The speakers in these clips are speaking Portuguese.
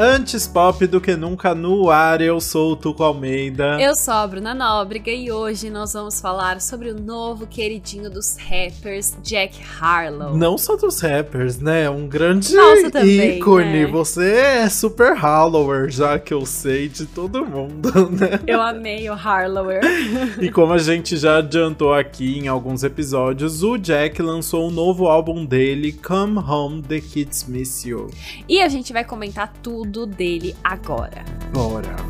Antes pop do que nunca no ar, eu sou o Tuco Almeida. Eu sou a Bruna Nóbrega e hoje nós vamos falar sobre o novo queridinho dos rappers, Jack Harlow. Não só dos rappers, né? Um grande Nossa, também, ícone. né? Você é super Harlower, já que eu sei de todo mundo, né? Eu amei o Harlower. E como a gente já adiantou aqui em alguns episódios, o Jack lançou um novo álbum dele, Come Home, The Kids Miss You. e a gente vai comentar tudo dele agora. Bora!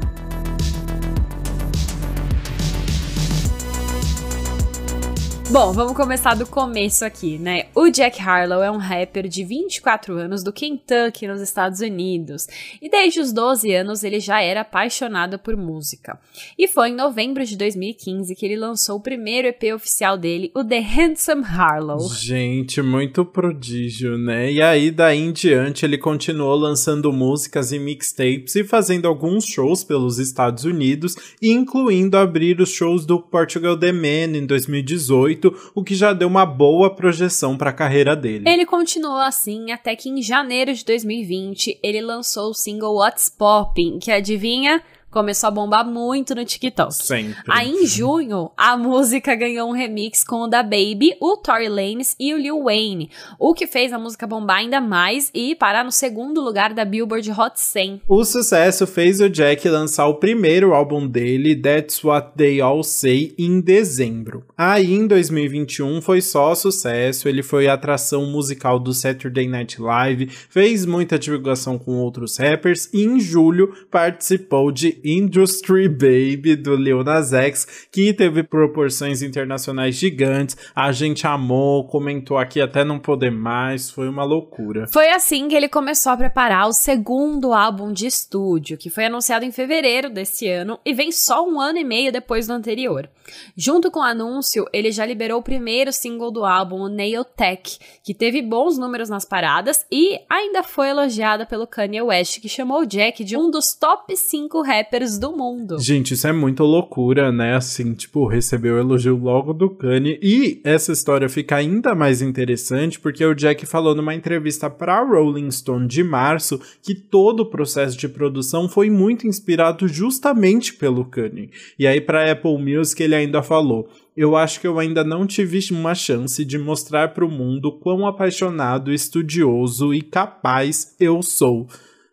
Bom, vamos começar do começo aqui, né? O Jack Harlow é um rapper de 24 anos do Kentucky, nos Estados Unidos. E desde os 12 anos ele já era apaixonado por música. E foi em novembro de 2015 que ele lançou o primeiro EP oficial dele, o The Handsome Harlow. Gente, muito prodígio, né? E aí, daí em diante, ele continuou lançando músicas e mixtapes e fazendo alguns shows pelos Estados Unidos, incluindo abrir os shows do Portugal The Man em 2018, o que já deu uma boa projeção para a carreira dele. Ele continuou assim até que em janeiro de 2020 ele lançou o single What's Poppin', que adivinha? Começou a bombar muito no TikTok. Sempre. Aí em junho, a música ganhou um remix com o da Baby, o Tory Lanez e o Lil Wayne, o que fez a música bombar ainda mais e parar no segundo lugar da Billboard Hot 100. O sucesso fez o Jack lançar o primeiro álbum dele, That's What They All Say, em dezembro. Aí em 2021 foi só sucesso, ele foi atração musical do Saturday Night Live, fez muita divulgação com outros rappers e em julho participou de Industry Baby do Lil Nas X, que teve proporções internacionais gigantes. A gente amou, comentou aqui até não poder mais, foi uma loucura. Foi assim que ele começou a preparar o segundo álbum de estúdio, que foi anunciado em fevereiro desse ano e vem só um ano e meio depois do anterior. Junto com o anúncio, ele já liberou o primeiro single do álbum, o Nail Tech, que teve bons números nas paradas e ainda foi elogiada pelo Kanye West, que chamou Jack de um dos top 5 rappers do mundo. Gente, isso é muito loucura, né? Assim, tipo, recebeu elogio logo do Kanye. E essa história fica ainda mais interessante porque o Jack falou numa entrevista pra Rolling Stone de março que todo o processo de produção foi muito inspirado justamente pelo Kanye. E aí pra Apple Music ele ainda falou: eu acho que eu ainda não tive uma chance de mostrar para o mundo quão apaixonado, estudioso e capaz eu sou.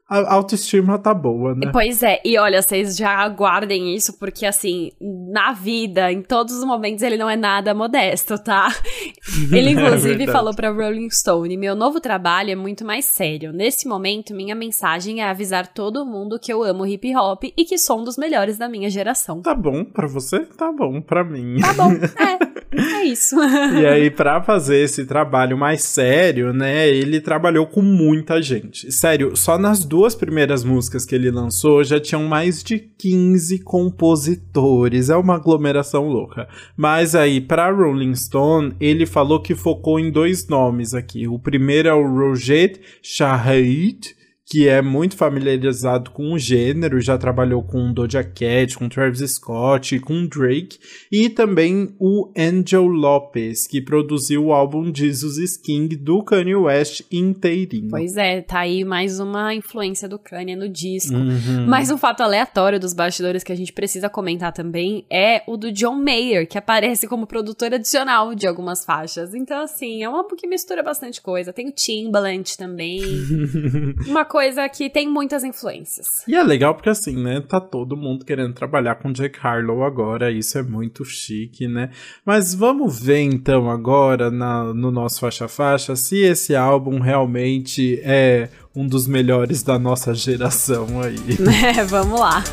A autoestima tá boa, né? Pois é, e olha, vocês já aguardem isso, porque assim, na vida, em todos os momentos, ele não é nada modesto, tá? Ele, inclusive, verdade. falou pra Rolling Stone: meu novo trabalho é muito mais sério. Nesse momento, minha mensagem é avisar todo mundo que eu amo hip hop e que sou um dos melhores da minha geração. Tá bom pra você? Tá bom pra mim. Tá bom, é, é isso. E aí, pra fazer esse trabalho mais sério, né, ele trabalhou com muita gente. Sério, só nas duas primeiras músicas que ele lançou já tinham mais de 15 compositores. É uma aglomeração louca. Mas aí, pra Rolling Stone, ele falou que focou em dois nomes aqui. O primeiro é o Roget Shahid, que é muito familiarizado com o gênero, já trabalhou com Doja Cat, com Travis Scott, com Drake, e também o Angel Lopez, que produziu o álbum Jesus is King do Kanye West inteirinho. Pois é, tá aí mais uma influência do Kanye no disco. Uhum. Mas um fato aleatório dos bastidores que a gente precisa comentar também é o do John Mayer, que aparece como produtor adicional de algumas faixas. Então, assim, é um álbum que mistura bastante coisa. Tem o Timbaland também. uma coisa que tem muitas influências. E é legal porque assim, né, tá todo mundo querendo trabalhar com Jack Harlow agora, isso é muito chique, né? Mas vamos ver então agora na, no nosso faixa faixa se esse álbum realmente é um dos melhores da nossa geração aí. É, vamos lá.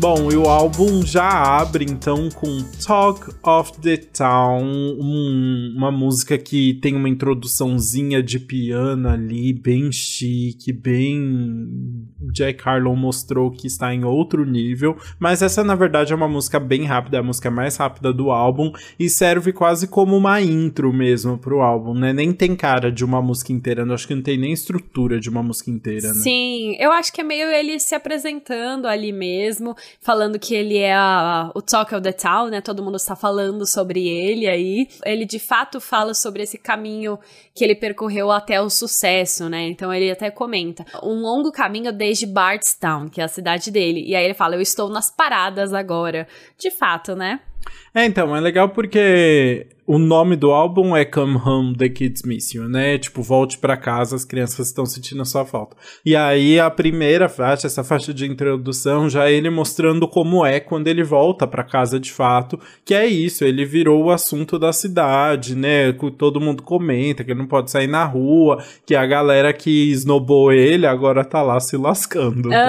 Bom, e o álbum já abre então com Talk of the Town, um- uma música que tem uma introduçãozinha de piano ali, bem chique, bem. Jack Harlow mostrou que está em outro nível, mas essa na verdade é uma música bem rápida, é a música mais rápida do álbum e serve quase como uma intro mesmo pro álbum, né? Nem tem cara de uma música inteira, eu acho que não tem nem estrutura de uma música inteira, né? Sim, eu acho que é meio ele se apresentando ali mesmo. falando que ele é a, o talk of the town, né? Todo mundo está falando sobre ele aí. Ele de fato fala sobre esse caminho que ele percorreu até o sucesso, né? Então ele até comenta: um longo caminho desde Bardstown, que é a cidade dele. E aí ele fala: Eu estou nas paradas agora. De fato, né? É, então, é legal porque o nome do álbum é Come Home, The Kids Miss You, né? Tipo, volte para casa, as crianças estão sentindo a sua falta. E aí a primeira faixa, essa faixa de introdução, já é ele mostrando como é quando ele volta para casa de fato, que é isso, ele virou o assunto da cidade, né? Todo mundo comenta que ele não pode sair na rua, que a galera que esnobou ele agora tá lá se lascando.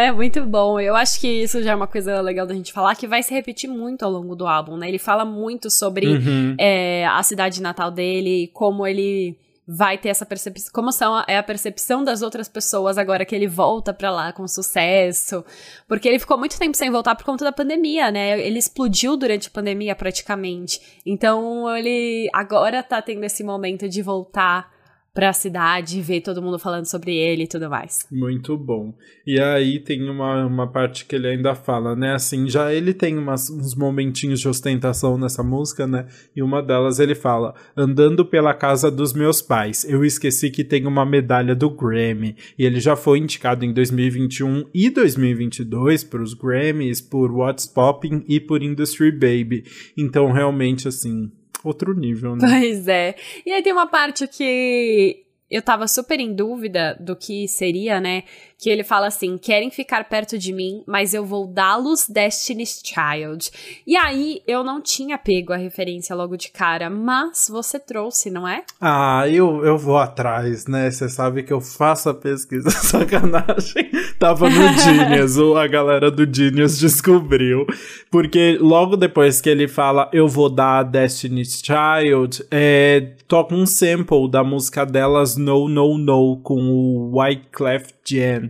É muito bom. Eu acho que isso já é uma coisa legal da gente falar, que vai se repetir muito ao longo do álbum, né? Ele fala muito sobre uhum. é, é, a cidade natal dele, como ele vai ter essa percepção, como são, é a percepção das outras pessoas agora que ele volta para lá com sucesso, porque ele ficou muito tempo sem voltar por conta da pandemia, né? Ele explodiu durante a pandemia praticamente. Então ele agora tá tendo esse momento de voltar pra cidade ver todo mundo falando sobre ele e tudo mais. Muito bom. E aí tem uma, uma parte que ele ainda fala, né? Assim, já ele tem umas, uns momentinhos de ostentação nessa música, né? E uma delas ele fala: Andando pela casa dos meus pais, eu esqueci que tem uma medalha do Grammy. E ele já foi indicado em 2021 e 2022 para os Grammys, por What's Popping e por Industry Baby. Então, realmente, assim, outro nível, né? Pois é. E aí tem uma parte que eu tava super em dúvida do que seria, né? Que ele fala assim: querem ficar perto de mim, mas eu vou dá-los Destiny's Child. E aí eu não tinha pego a referência logo de cara, mas você trouxe, não é? Ah, eu, eu vou atrás, né? Você sabe que eu faço a pesquisa, sacanagem. Tava no Genius, a galera do Genius descobriu. Porque logo depois que ele fala eu vou dar Destiny's Child, é, toca um sample da música delas No No No com o Wyclef Jean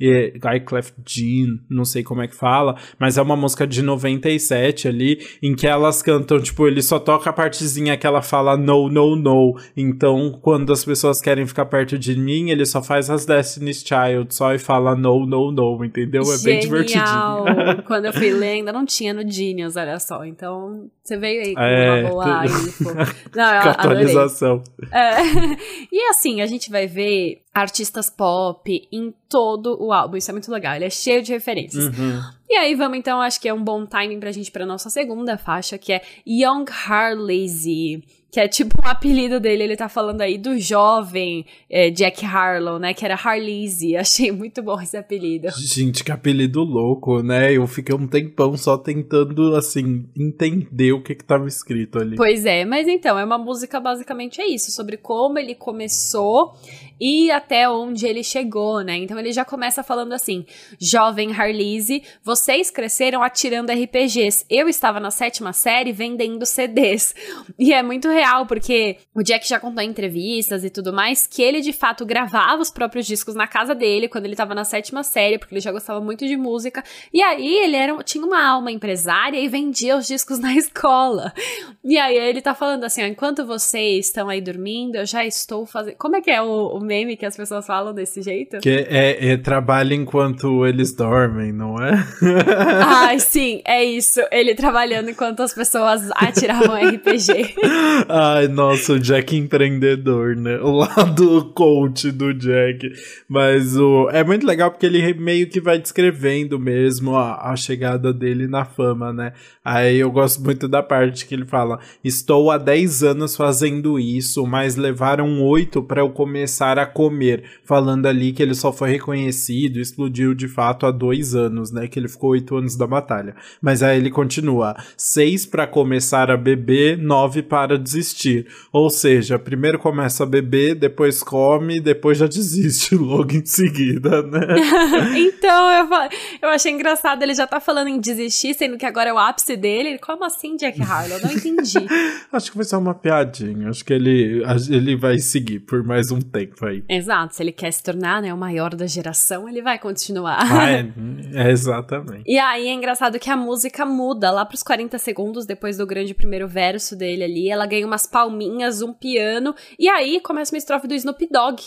e Wyclef Jean, não sei como é que fala, mas é uma música de 97 ali, em que elas cantam, tipo, ele só toca a partezinha que ela fala no, no, no. Então, quando as pessoas querem ficar perto de mim, ele só faz as Destiny's Child só e fala no, no, no, entendeu? É Genial. bem divertidinho. quando eu fui ler, ainda não tinha no Genius, olha só. Então, você veio aí com é, uma boa info. Não, atualização. É. E assim, a gente vai ver artistas pop em todo o álbum. Isso é muito legal. Ele é cheio de referências. Uhum. E aí vamos então, acho que é um bom timing pra gente pra nossa segunda faixa, que é Young Harlazy que é tipo um apelido dele, ele tá falando aí do jovem é, Jack Harlow, né, que era Harleasy, achei muito bom esse apelido. Gente, que apelido louco, né, eu fiquei um tempão só tentando, assim, entender o que que tava escrito ali. Pois é, mas então, é uma música basicamente é isso, sobre como ele começou e até onde ele chegou, né, então ele já começa falando assim, jovem Harleasy, vocês cresceram atirando RPGs, eu estava na sétima série vendendo CDs, e é muito real, porque o Jack já contou em entrevistas e tudo mais que ele de fato gravava os próprios discos na casa dele quando ele tava na sétima série, porque ele já gostava muito de música. E aí ele era, tinha uma alma empresária e vendia os discos na escola. E aí ele tá falando assim: ó, enquanto vocês estão aí dormindo, eu já estou fazendo. Como é que é o, o meme que as pessoas falam desse jeito? Que é, é trabalho enquanto eles dormem, não é? Ai, sim, é isso. Ele trabalhando enquanto as pessoas atiravam RPG. Ai, nossa, o Jack empreendedor, né? O lado coach do Jack. Mas o é muito legal porque ele meio que vai descrevendo mesmo a, a chegada dele na fama, né? Aí eu gosto muito da parte que ele fala: Estou há 10 anos fazendo isso, mas levaram 8 para eu começar a comer. Falando ali que ele só foi reconhecido, explodiu de fato há dois anos, né? Que ele ficou 8 anos da batalha. Mas aí ele continua: 6 para começar a beber, 9 para desistir. Ou seja, primeiro começa a beber, depois come, depois já desiste logo em seguida, né? então, eu, eu achei engraçado, ele já tá falando em desistir, sendo que agora é o ápice dele. Como assim, Jack Harlow? Não entendi. Acho que foi só uma piadinha. Acho que ele, ele vai seguir por mais um tempo aí. Exato. Se ele quer se tornar né, o maior da geração, ele vai continuar. Ah, é, é, exatamente. E aí é engraçado que a música muda lá pros 40 segundos depois do grande primeiro verso dele ali. Ela ganha umas palminhas, um piano, e aí começa uma estrofe do Snoop Dogg.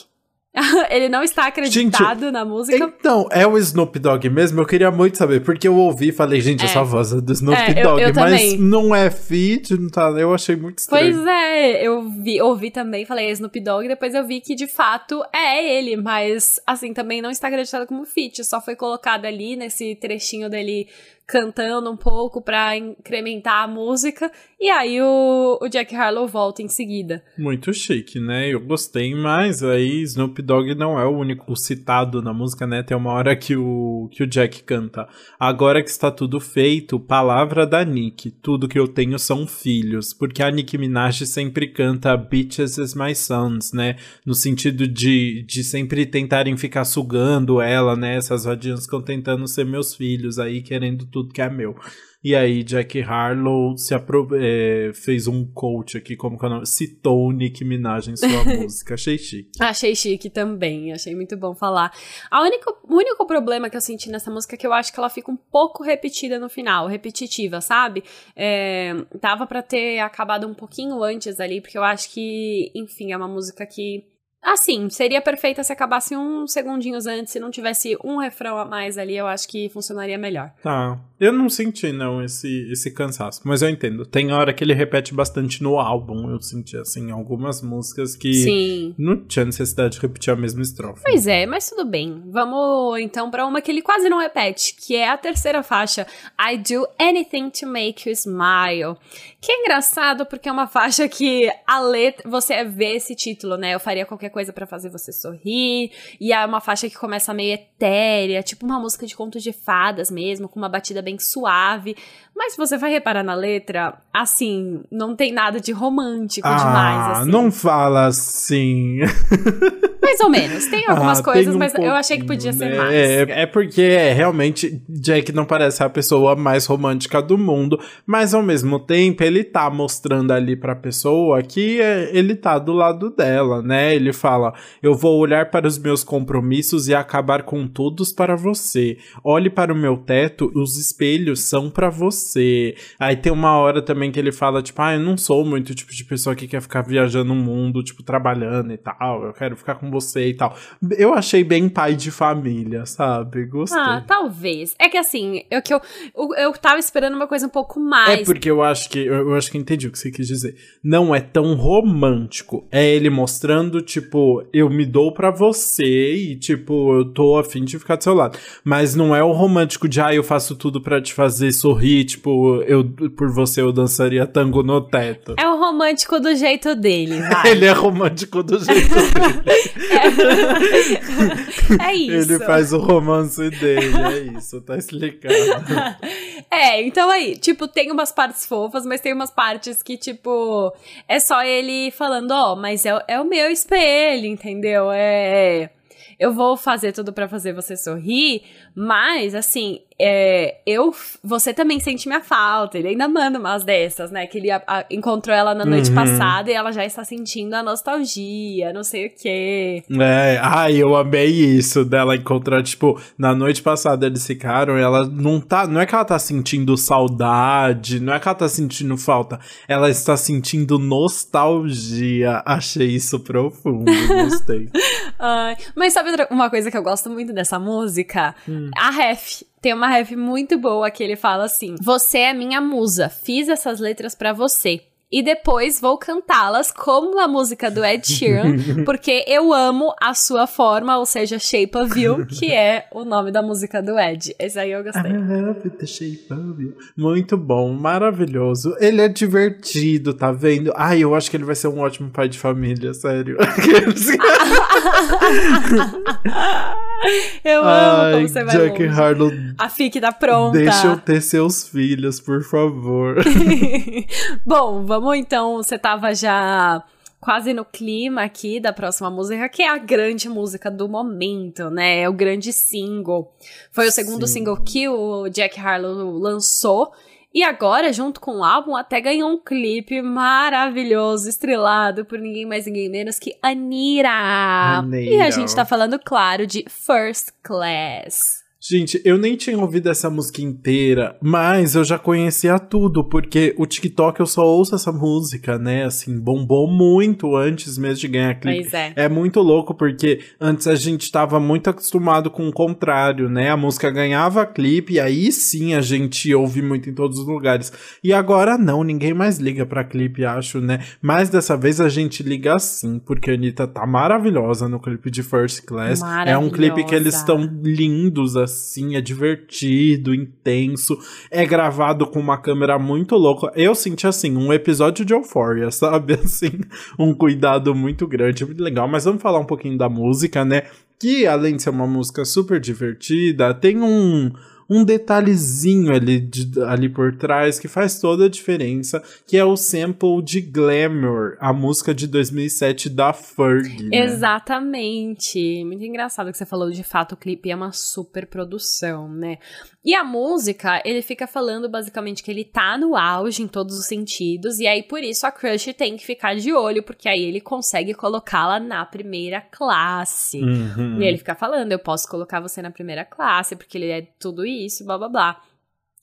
ele não está acreditado Gente, na música. Então, é o Snoop Dogg mesmo? Eu queria muito saber, porque eu ouvi e falei, gente, É. essa voz é do Snoop É, eu- Dogg, eu mas também. não é feat, não tá, eu achei muito estranho. Pois é, eu vi, ouvi também, falei é Snoop Dogg, depois eu vi que de fato é ele, mas assim, também não está acreditado como feat, só foi colocado ali nesse trechinho dele cantando um pouco pra incrementar a música, e aí o, o Jack Harlow volta em seguida. Muito chique, né? Eu gostei, mas aí Snoop Dogg não é o único citado na música, né? Tem uma hora que o, que o Jack canta. Agora que está tudo feito, palavra da Nick. Tudo que eu tenho são filhos. Porque a Nicki Minaj sempre canta Bitches as my sons, né? No sentido de, de sempre tentarem ficar sugando ela, né? Essas vadias ficam tentando ser meus filhos aí, querendo tudo que é meu. E aí, Jack Harlow se apro é, fez um coach aqui, como que é o nome? Citou Nick Minaj em sua música. Achei chique. Achei chique também, achei muito bom falar. A única, o único problema que eu senti nessa música é que eu acho que ela fica um pouco repetida no final, repetitiva, sabe? É, dava pra ter acabado um pouquinho antes ali, porque eu acho que, enfim, é uma música que. Assim, seria perfeita se acabasse uns segundinhos antes, se não tivesse um refrão a mais ali, eu acho que funcionaria melhor. Tá. Eu não senti, não, esse, esse cansaço. Mas eu entendo. Tem hora que ele repete bastante no álbum. Eu senti, assim, algumas músicas que Sim. não tinha necessidade de repetir a mesma estrofe. Pois é, mas tudo bem. Vamos então pra uma que ele quase não repete, que é a terceira faixa, I Do Anything to Make You Smile. Que é engraçado porque é uma faixa que a letra, você vê esse título, né? Eu faria qualquer coisa pra fazer você sorrir. E é uma faixa que começa meio etérea, tipo uma música de contos de fadas mesmo, com uma batida bem suave. Mas se você vai reparar na letra, assim, não tem nada de romântico demais, ah, assim. não fala assim. Mais ou menos. Tem algumas Ah, coisas, tem um mas eu achei que podia ser né? mais. É, é porque é, realmente Jack não parece a pessoa mais romântica do mundo, mas ao mesmo tempo ele tá mostrando ali pra pessoa que é, ele tá do lado dela, né? Ele fala: Eu vou olhar para os meus compromissos e acabar com todos para você. Olhe para o meu teto, os espelhos são pra você. Aí tem uma hora também que ele fala: Tipo, ah, eu não sou muito o tipo de pessoa que quer ficar viajando o mundo, tipo, trabalhando e tal. Eu quero ficar com você e tal. Eu achei bem pai de família, sabe? Gostei. Ah, talvez. É que assim, eu, que eu, eu, eu tava esperando uma coisa um pouco mais. É porque eu acho que eu, eu acho que entendi o que você quis dizer. Não é tão romântico. É ele mostrando, tipo, eu me dou pra você e, tipo, eu tô afim de ficar do seu lado. Mas não é o romântico de, ah, eu faço tudo pra te fazer sorrir, tipo, eu por você eu dançaria tango no teto. É o romântico do jeito dele, vai. Ele é romântico do jeito dele. é isso. Ele faz o romance dele, é isso, tá explicado. É, então aí, tipo, tem umas partes fofas, mas tem umas partes que, tipo, é só ele falando, ó, mas é, é o meu espelho, entendeu? É. Eu vou fazer tudo pra fazer você sorrir, mas, assim, é, eu, você também sente minha falta. Ele ainda manda umas dessas, né? Que ele a- a- encontrou ela na noite Uhum. passada e ela já está sentindo a nostalgia, não sei o quê. É, ai, eu amei isso dela encontrar, tipo, na noite passada eles ficaram, e ela não tá, não é que ela tá sentindo saudade, não é que ela tá sentindo falta, ela está sentindo nostalgia. Achei isso profundo, gostei. Ai, mas sabe uma coisa que eu gosto muito dessa música? A ref. Tem uma ref muito boa que ele fala assim: Você é minha musa, fiz essas letras pra você. E depois vou cantá-las como a música do Ed Sheeran, porque eu amo a sua forma, ou seja, Shape of You, que é o nome da música do Ed. Esse aí eu gostei. Love the shape of you. Muito bom, maravilhoso. Ele é divertido, tá vendo? Ai, eu acho que ele vai ser um ótimo pai de família, sério. eu amo Ai, como você vai Jack longe. Harlow, A FIC tá pronta. deixa eu ter seus filhos, por favor. Bom, vamos então. Você tava já quase no clima aqui da próxima música, que é a grande música do momento, né? É o grande single. Foi o segundo Sim. single que o Jack Harlow lançou. E agora, junto com o álbum, até ganhou um clipe maravilhoso, estrelado por ninguém mais, ninguém menos que Anira. Anira. E a gente tá falando, claro, de First Class. Gente, eu nem tinha ouvido essa música inteira, mas eu já conhecia tudo, porque o TikTok eu só ouço essa música, né? Assim, bombou muito antes mesmo de ganhar clipe. Pois é. É muito louco, porque antes a gente tava muito acostumado com o contrário, né? A música ganhava clipe e aí sim a gente ouve muito em todos os lugares. E agora não, ninguém mais liga pra clipe, acho, né? Mas dessa vez a gente liga sim, porque a Anitta tá maravilhosa no clipe de First Class. É um clipe que eles estão lindos, assim assim, é divertido, intenso, é gravado com uma câmera muito louca. Eu senti assim, um episódio de Euphoria, sabe? Assim, um cuidado muito grande, muito legal. Mas vamos falar um pouquinho da música, né? Que além de ser uma música super divertida, tem um um detalhezinho ali, de, ali por trás que faz toda a diferença, que é o sample de Glamour, a música de 2007 da Fergie. Né? Exatamente. Muito engraçado que você falou de fato, o clipe é uma super produção, né? E a música, ele fica falando basicamente que ele tá no auge em todos os sentidos, e aí por isso a Crush tem que ficar de olho, porque aí ele consegue colocá-la na primeira classe. Uhum. E ele fica falando: eu posso colocar você na primeira classe, porque ele é tudo isso, blá blá blá.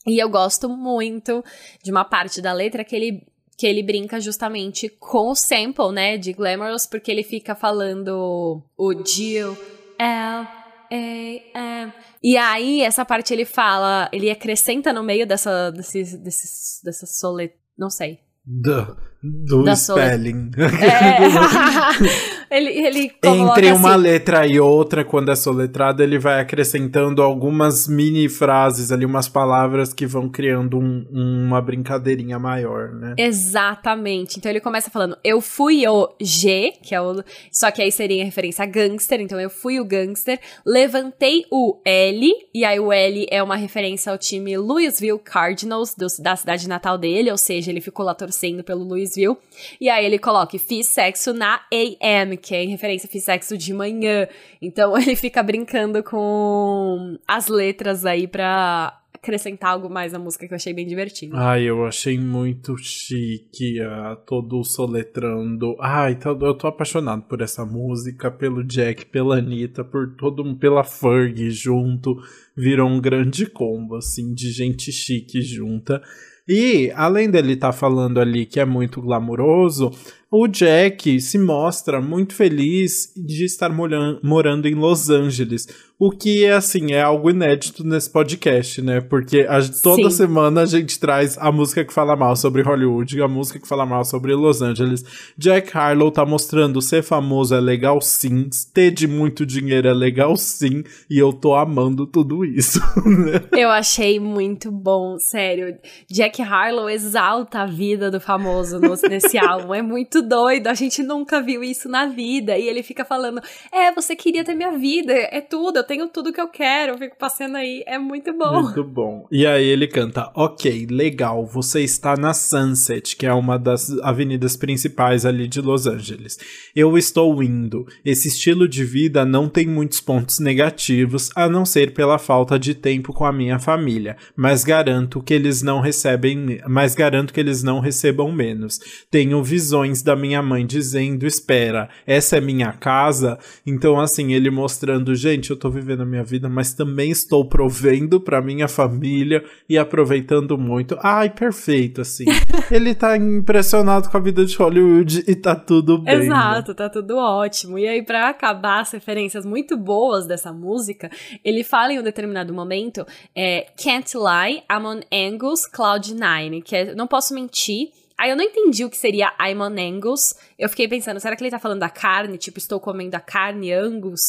E eu gosto muito de uma parte da letra que ele que ele brinca justamente com o sample, né, de Glamorous, porque ele fica falando o Jill L a-M. E aí, essa parte ele fala, ele acrescenta no meio dessa, desse, desse, dessa solet... Não sei. Do, do Da spelling. É. ele, ele Entre uma assim, letra e outra, quando é soletrado, ele vai acrescentando algumas mini frases ali, umas palavras que vão criando um- uma brincadeirinha maior, né? Exatamente. Então ele começa falando, eu fui o G, que é o. Só que aí seria em referência a gangster, então eu fui o gangster. Levantei o L, e aí o L é uma referência ao time Louisville Cardinals, do- da cidade natal dele, ou seja, ele ficou lá torcendo pelo Louisville. E aí ele coloca, fiz sexo na AM, que é em referência, fiz sexo de manhã. Então ele fica brincando com as letras aí pra acrescentar algo mais na música que eu achei bem divertido. Ai, eu achei muito chique, ah, todo soletrando. Ai, tá- eu tô apaixonado por essa música, pelo Jack, pela Anitta, por todo pela Fergie junto. Virou um grande combo, assim, de gente chique junta. E, além dele estar falando ali que é muito glamuroso, o Jack se mostra muito feliz de estar moran- morando em Los Angeles. O que, assim, é algo inédito nesse podcast, né? Porque a- toda Sim. semana a gente traz a música que fala mal sobre Hollywood a música que fala mal sobre Los Angeles. Jack Harlow tá mostrando ser famoso é legal sim, ter de muito dinheiro é legal sim, e eu tô amando tudo isso, né? Eu achei muito bom, sério. Jack Harlow exalta a vida do famoso no- nesse álbum. É muito doido. A gente nunca viu isso na vida. E ele fica falando: É, você queria ter minha vida, é tudo, eu tenho tudo que eu quero. Eu fico passando aí. É muito bom. Muito bom. E aí ele canta: Ok, legal, você está na Sunset, que é uma das avenidas principais ali de Los Angeles. Eu estou indo. Esse estilo de vida não tem muitos pontos negativos, a não ser pela falta de tempo com a minha família, mas garanto que eles não recebem, mas garanto que eles não recebam menos. Tenho visões da minha mãe dizendo: "Espera, essa é minha casa". Então assim, ele mostrando, gente, eu tô vivendo a minha vida, mas também estou provendo pra minha família e aproveitando muito. Ai, perfeito assim. ele tá impressionado com a vida de Hollywood e tá tudo bem. né? Exato, tá tudo ótimo. E aí, pra acabar as referências muito boas dessa música, ele fala em um determinado momento: é, Can't lie, I'm on Angus Cloud9, que é Não Posso Mentir. Aí eu não entendi o que seria I'm on Angus. Eu fiquei pensando, será que ele tá falando da carne? Tipo, estou comendo a carne Angus?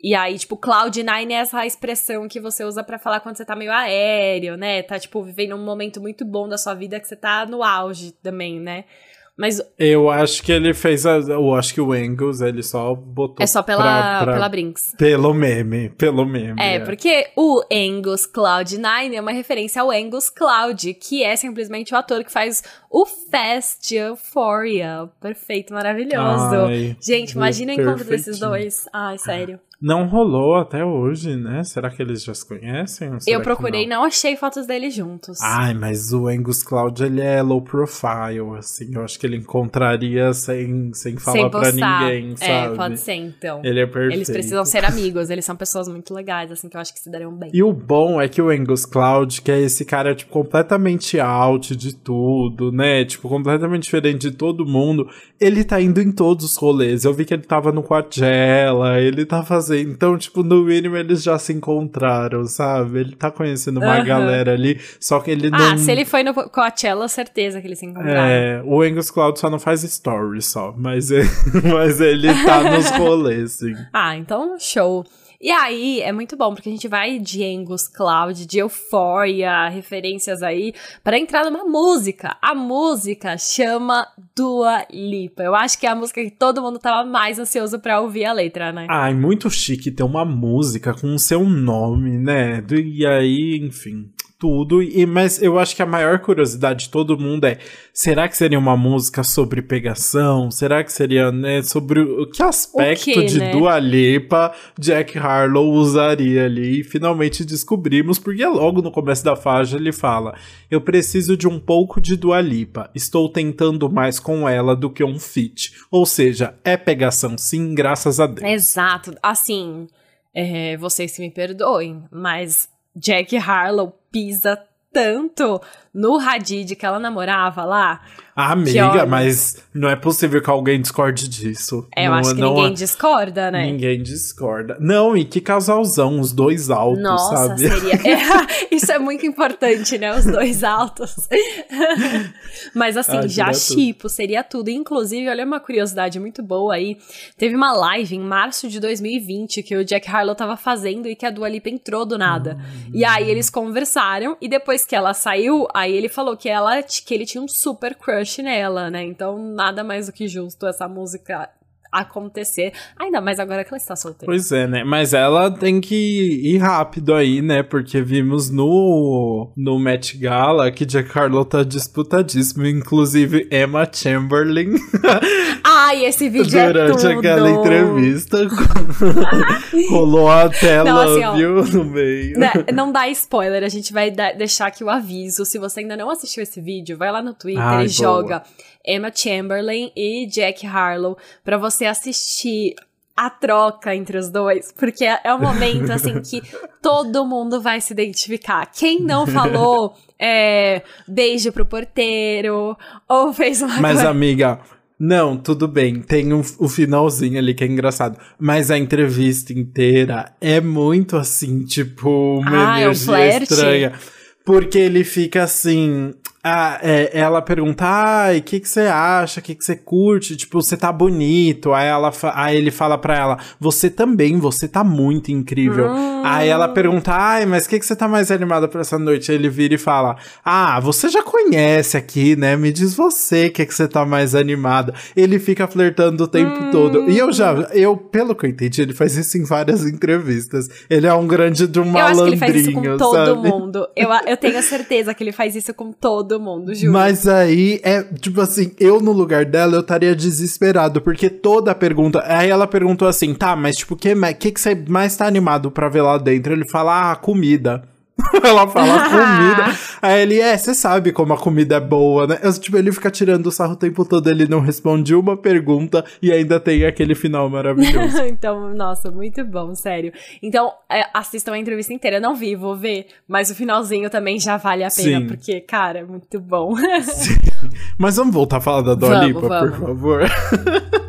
E aí, tipo, Cloud9 é essa expressão que você usa pra falar quando você tá meio aéreo, né? Tá, tipo, vivendo um momento muito bom da sua vida que você tá no auge também, né? Mas Eu acho que ele fez a, eu acho que o Angus ele só botou é só pela, pra- pra- pela Brinks. pelo meme, pelo meme. É, porque o Angus Cloud9 é uma referência ao Angus Cloud, que é simplesmente o ator que faz o Fast Euphoria. Perfeito, maravilhoso. Ai, Gente, imagina o encontro desses dois. Ai, sério. Não rolou até hoje, né? Será que eles já se conhecem? Eu procurei, não? não? achei fotos deles juntos. Ai, mas o Angus Cloud, ele é low profile, assim. Eu acho que ele encontraria sem, sem falar sem pra ninguém, é, sabe? É, pode ser, então. Ele é perfeito. Eles precisam ser amigos, eles são pessoas muito legais, assim, que eu acho que se dariam bem. E o bom é que o Angus Cloud, que é esse cara, tipo, completamente out de tudo, né? Tipo, completamente diferente de todo mundo, ele tá indo em todos os rolês. Eu vi que ele tava no Coachella, ele tá fazendo fazer. Então, tipo, no mínimo eles já se encontraram, sabe? Ele tá conhecendo uma uhum. galera ali, só que ele ah, não. Ah, se ele foi no Coachella, certeza que eles se encontraram. É, o Angus Cloud só não faz stories só, mas, ele, mas ele tá nos rolês, sim. Ah, então show. E aí é muito bom, porque a gente vai de Angus Cloud, de Euphoria, referências aí, para entrar numa música. A música chama Dua Lipa. Eu acho que é a música que todo mundo tava mais ansioso para ouvir a letra, né? Ai, muito chique ter uma música com o seu nome, né? E aí, enfim tudo, e mas eu acho que a maior curiosidade de todo mundo é: será que seria uma música sobre pegação? Será que seria, né, sobre o que aspecto de né? Dua Lipa Jack Harlow usaria ali? E finalmente descobrimos, porque logo no começo da faixa ele fala: Eu preciso de um pouco de Dua Lipa, estou tentando mais com ela do que um feat. Ou seja, é pegação sim, graças a Deus. Exato, assim. É, vocês se me perdoem, mas Jack Harlow pisa tanto no Hadid que ela namorava lá. Ah, amiga, mas não é possível que alguém discorde disso. É, eu não, acho que ninguém é... discorda, né? Ninguém discorda. Não, e que casalzão, os dois altos, Nossa, sabe? Seria... É, isso é muito importante, né? Os dois altos. mas assim, ah, já chipo, seria tudo. Inclusive, olha uma curiosidade muito boa aí. Teve uma live em março de 2020 que o Jack Harlow tava fazendo e que a Dua Lipa entrou do nada. Hum. E aí eles conversaram e depois que ela saiu, aí ele falou que ela que ele tinha um super crush nela, né? Então, nada mais do que justo essa música acontecer. Ainda mais agora que ela está solteira. Pois é, né? Mas ela tem que ir rápido aí, né? Porque vimos no, no Met Gala que Jack Harlow tá disputadíssimo. Inclusive Emma Chamberlain. Ai, esse vídeo é Durante é aquela entrevista, rolou a tela, não, assim, ó, viu? No meio. Né, não dá spoiler, a gente vai deixar aqui o aviso. Se você ainda não assistiu esse vídeo, vai lá no Twitter Ai, e boa. joga Emma Chamberlain e Jack Harlow para você assistir a troca entre os dois, porque é, é um momento assim que todo mundo vai se identificar. Quem não falou é, beijo pro porteiro ou fez uma Mas coisa... amiga, não, tudo bem. Tem um, o finalzinho ali que é engraçado. Mas a entrevista inteira é muito assim, tipo, uma ah, energia é um estranha. Porque ele fica assim. Ah, é, ela pergunta, ai, o que que você acha, o que que você curte, tipo, você tá bonito, aí, ela aí ele fala pra ela, você também, você tá muito incrível. Hum. Aí ela pergunta, ai, mas o que que você tá mais animada pra essa noite? Aí ele vira e fala, ah, você já conhece aqui, né, me diz você o que que você tá mais animada. Ele fica flertando o tempo hum. todo. E eu já, eu, pelo que eu entendi, ele faz isso em várias entrevistas. Ele é um grande de um malandrinho, Eu acho que ele faz isso com todo sabe? mundo. Eu, eu tenho certeza que ele faz isso com todo todo mundo, juro. Mas aí é, tipo assim, eu no lugar dela, eu estaria desesperado, porque toda a pergunta. Aí ela perguntou assim, tá, mas tipo, o que, que, que você mais tá animado pra ver lá dentro? Ele fala, ah, comida. Ela fala comida. Aí ele, é, você sabe como a comida é boa, né? Eu, tipo, ele fica tirando o sarro o tempo todo, ele não responde uma pergunta e ainda tem aquele final maravilhoso. então, nossa, muito bom, sério. Então, é, assistam a entrevista inteira. Eu não vi, vou ver, mas o finalzinho também já vale a pena, Sim. porque, cara, é muito bom. Sim. Mas vamos voltar a falar da Dua Lipa, por favor.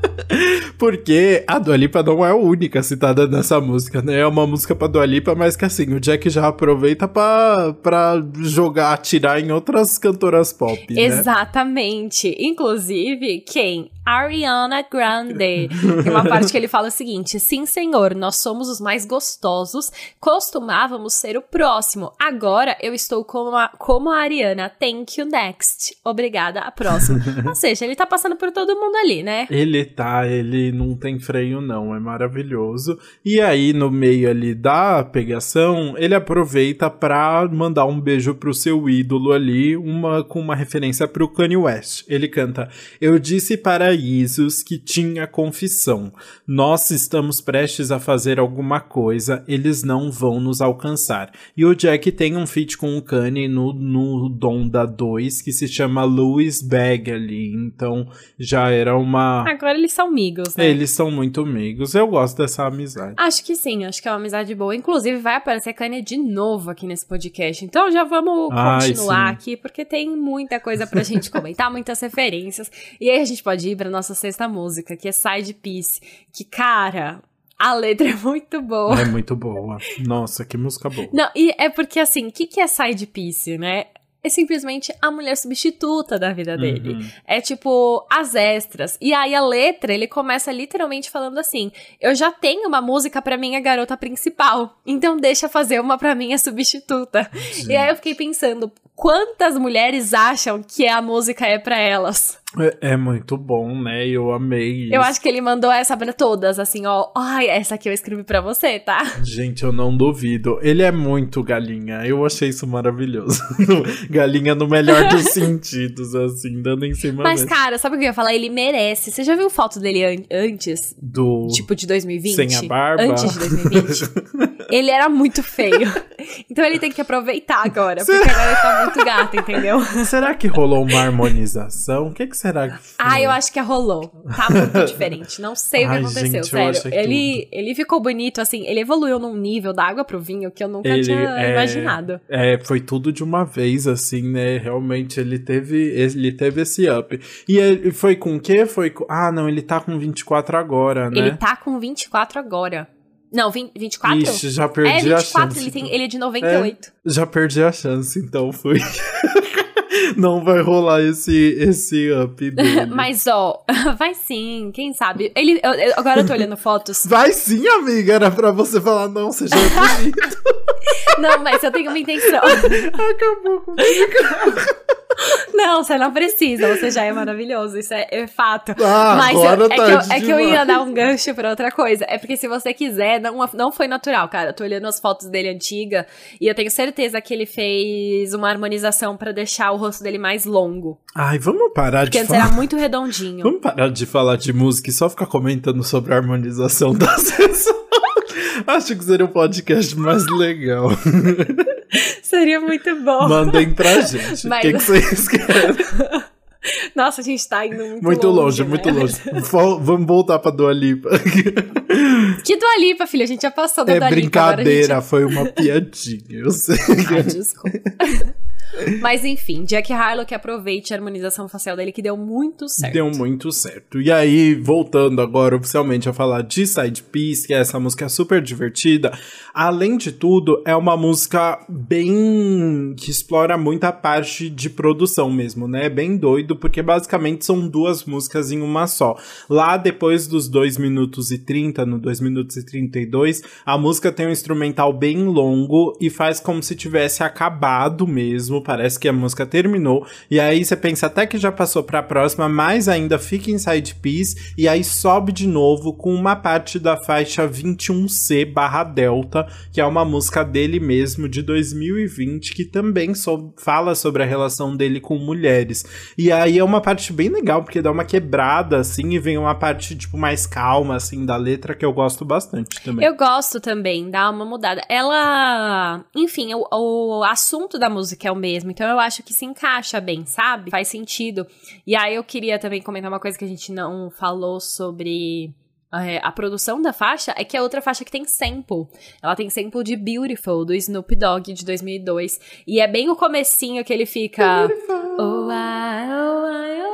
Porque a Dua Lipa não é a única citada nessa música, né? É uma música pra Dua Lipa, mas que assim, o Jack já aproveita pra, pra jogar, atirar em outras cantoras pop, né? Exatamente. Inclusive, quem? Ariana Grande. Tem uma parte que ele fala o seguinte: Sim, senhor, nós somos os mais gostosos, costumávamos ser o próximo. Agora eu estou como a, como a Ariana. Thank you, next. Obrigada, a próxima. Ou seja, ele tá passando por todo mundo ali, né? Ele tá? Ele não tem freio, não. É maravilhoso. E aí, no meio ali da pegação, ele aproveita pra mandar um beijo pro seu ídolo ali, uma com uma referência pro Kanye West. Ele canta: Eu disse para Isus que tinha confissão. Nós estamos prestes a fazer alguma coisa, eles não vão nos alcançar. E o Jack tem um feat com o Kanye no, no Donda 2 que se chama Louis Bag ali. Então já era uma. Agora eles são amigos, né? Eles são muito amigos. Eu gosto dessa amizade. Acho que sim, acho que é uma amizade boa. Inclusive, vai aparecer Kanye de novo aqui nesse podcast. Então já vamos Ai, continuar sim. aqui, porque tem muita coisa pra gente comentar, muitas referências. E aí a gente pode ir pra nossa sexta música, que é Side Piece. Que, cara. A letra é muito boa. É muito boa. Nossa, que música boa. Não, e é porque assim, o que, que é side piece, né? É simplesmente a mulher substituta da vida dele. Uhum. É tipo as extras. E aí a letra, ele começa literalmente falando assim: Eu já tenho uma música pra minha garota principal, então deixa fazer uma pra minha substituta. E aí eu fiquei pensando, quantas mulheres acham que a música é pra elas? É, é muito bom, né? Eu amei isso. Eu acho que ele mandou essa pra todas, assim, ó. Ai, essa aqui eu escrevi pra você, tá? Gente, eu não duvido. Ele é muito galinha. Eu achei isso maravilhoso. galinha no melhor dos sentidos, assim, dando em cima Mas, cara, sabe o que eu ia falar? Ele merece. Você já viu foto dele an- antes? do Tipo, de 2020? sem a barba. Antes de 2020. ele era muito feio. Então ele tem que aproveitar agora, porque agora ele tá muito gato, entendeu? Será que rolou uma harmonização? O que, que será que foi? Ah, eu acho que rolou. Tá muito diferente. Não sei o que Ai, aconteceu, gente, sério. Ele, ele ficou bonito, assim, ele evoluiu num nível da água pro vinho que eu nunca Ele tinha é- imaginado. É, foi tudo de uma vez, assim, né? Realmente ele teve, ele teve esse up. E ele foi com o quê? Foi com... Ah, não, ele tá com 24 agora, né? Ele tá com 24 agora. Não, 20, 24? Ixi, já perdi é, a 24, chance. ele, tem, ele é de 98. Já perdi a chance, então fui. não vai rolar esse, esse up dele. Mas, ó, vai sim, quem sabe. Ele, eu- eu- agora eu tô olhando fotos. Vai sim, amiga, era pra você falar, não, você já é bonito. Não, mas eu tenho uma intenção. Acabou com Não, você não precisa, você já é maravilhoso, isso é, é fato. Ah, Mas eu- agora é, que tá eu, é que eu ia dar um gancho pra outra coisa. É porque se você quiser, não, não foi natural, cara. Eu tô olhando as fotos dele antiga e eu tenho certeza que ele fez uma harmonização pra deixar o rosto dele mais longo. Ai, vamos parar Porque de falar. era muito redondinho. Vamos parar de falar de música e só ficar comentando sobre a harmonização das pessoas. Acho que seria um podcast mais legal. Seria muito bom. Mandem pra gente. O Mas- que, que vocês querem? Nossa, a gente tá indo muito, Muito longe, né? muito longe. Vamos voltar pra Dua Lipa. Que Dua Lipa, filha? A gente já passou da É Dua Lipa, agora a gente- brincadeira, foi uma piadinha. Eu sei. Ai, desculpa. Mas enfim, Jack Harlow que aproveite a harmonização facial dele, que deu muito certo. Deu muito certo. E aí, voltando agora oficialmente a falar de Side Piece, que é essa música super divertida, além de tudo, é uma música bem. que explora muito a parte de produção mesmo, né? É bem doido, porque basicamente são duas músicas em uma só. Lá depois dos 2 minutos e 30, no 2 minutos e 32, a música tem um instrumental bem longo e faz como se tivesse acabado mesmo. Parece que a música terminou. E aí você pensa até que já passou pra próxima, mas ainda fica em side piece. E aí sobe de novo com uma parte da faixa 21C barra Delta, que é uma música dele mesmo de 2020, que também so- fala sobre a relação dele com mulheres. E aí é uma parte bem legal, porque dá uma quebrada assim e vem uma parte tipo mais calma assim da letra que eu gosto bastante também. Eu gosto também, dá uma mudada. Ela. Enfim, o, o assunto da música é o mesmo, então eu acho que se encaixa bem, sabe? Faz sentido. E aí eu queria também comentar uma coisa que a gente não falou sobre. É, a produção da faixa é que é outra faixa que tem sample. Ela tem sample de Beautiful, do Snoop Dogg, de 2002. E é bem o comecinho que ele fica... I, oh, I, oh, I, oh,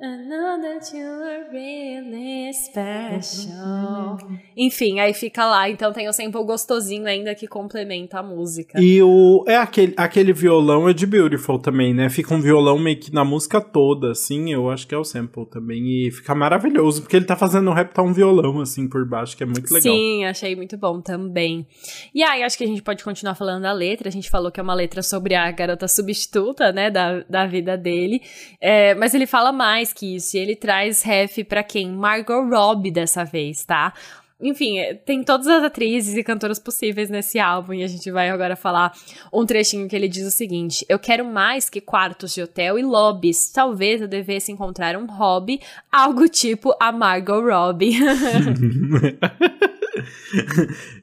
I know that you are really special. Enfim, aí fica lá. Então tem o sample gostosinho ainda que complementa a música. E o. É aquele, aquele violão é de Beautiful também, né? Fica um violão meio que na música toda, assim. Eu acho que é o sample também. E fica maravilhoso, porque ele tá fazendo um rap tá um violão, assim, por baixo, que é muito legal. Sim, achei muito bom também. E aí, acho que a gente pode continuar falando da letra. A gente falou que é uma letra sobre a garota substituta, né? Da, da vida dele. É, mas ele fala mais que isso. E ele traz ref pra quem? Margot Robbie dessa vez, tá? Enfim, é, tem todas as atrizes e cantoras possíveis nesse álbum e a gente vai agora falar um trechinho que ele diz o seguinte: Eu quero mais que quartos de hotel e lobbies. Talvez eu devesse encontrar um hobby, algo tipo a Margot Robbie.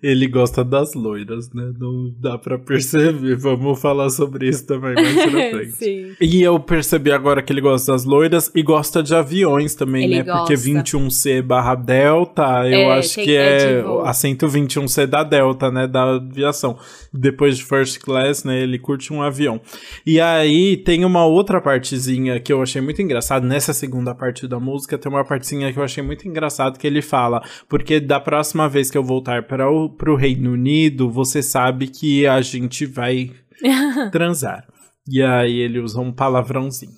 Ele gosta das loiras, né? Não dá pra perceber. Vamos falar sobre isso também mais pra frente. E eu percebi agora que ele gosta das loiras e gosta de aviões também, Ele né? Porque gosta. 21C barra Delta, eu É, acho tem- que é é de voo. assento 21C da Delta, né? Da aviação. Depois de First Class, né? Ele curte um avião. E aí tem uma outra partezinha que eu achei muito engraçado. Nessa segunda parte da música, tem uma partezinha que eu achei muito engraçado que ele fala. Porque da próxima vez que eu voltar para o Reino Unido, você sabe que a gente vai transar. E aí ele usa um palavrãozinho.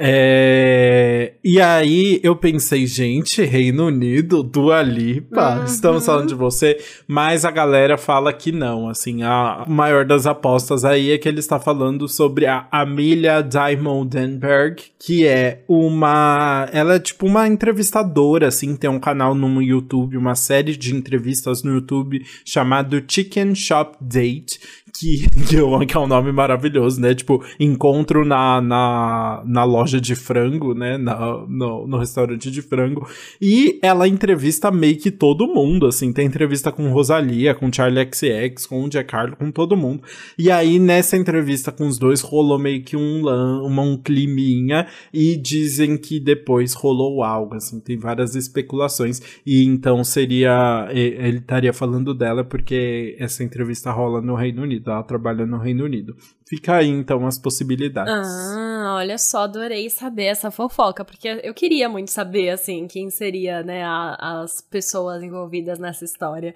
É, E aí eu pensei, gente, Reino Unido, Dua Lipa, Uhum. estamos falando de você, mas a galera fala que não, assim, a maior das apostas aí é que ele está falando sobre a Amelia Diamondenberg, que é uma, ela é tipo uma entrevistadora, assim, tem um canal no YouTube, uma série de entrevistas no YouTube chamado Chicken Shop Date, que, eu- que é um nome maravilhoso, né? Tipo, encontro na, na, na loja de frango, né? Na, no, no restaurante de frango. E ela entrevista meio que todo mundo, assim. Tem entrevista com Rosalia, com Charlie XX, com o Jack Harlow, com todo mundo. E aí, nessa entrevista com os dois, rolou meio que um, uma, um climinha. E dizem que depois rolou algo, assim. Tem várias especulações. E então seria. Ele estaria falando dela porque essa entrevista rola no Reino Unido. Ela trabalha no Reino Unido. Fica aí, então, as possibilidades. Ah, olha só, adorei saber essa fofoca, porque eu queria muito saber, assim, quem seria, né, a- as pessoas envolvidas nessa história.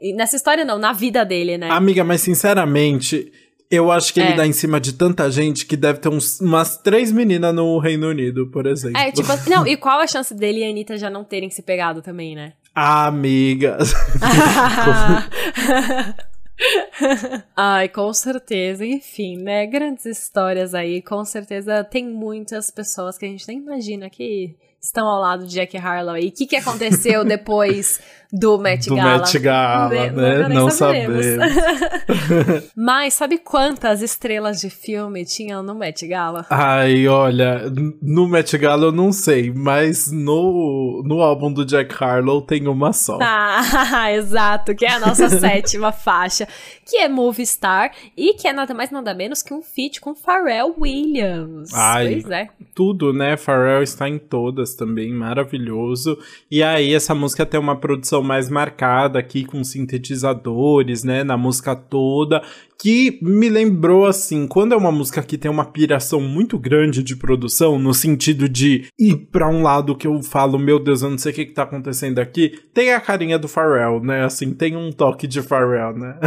E nessa história não, na vida dele, né? Amiga, mas sinceramente, eu acho que ele É. dá em cima de tanta gente que deve ter uns, umas três meninas no Reino Unido, por exemplo. É, tipo, assim, não, e qual a chance dele e a Anitta já não terem se pegado também, né? Amiga. Ai, com certeza. Enfim, né? Grandes histórias aí. Com certeza tem muitas pessoas que a gente nem imagina que estão ao lado de Jack Harlow aí. O que, que aconteceu depois do Met Do Gala? Met Gala, né? Não saberemos. sabemos. Mas sabe quantas estrelas de filme tinham no Met Gala? Ai, olha, no Met Gala eu não sei, mas no, no álbum do Jack Harlow tem uma só. Ah, exato, que é a nossa sétima faixa, que é Movie Star e que é nada mais nada menos que um feat com Pharrell Williams. Ai. Pois é. Tudo, né? Pharrell está em todas também, maravilhoso. E aí, essa música tem uma produção mais marcada aqui, com sintetizadores, né? Na música toda. Que me lembrou assim, quando é uma música que tem uma piração muito grande de produção, no sentido de ir pra um lado que eu falo, meu Deus, eu não sei o que, que tá acontecendo aqui, tem a carinha do Pharrell, né? Assim, tem um toque de Pharrell, né?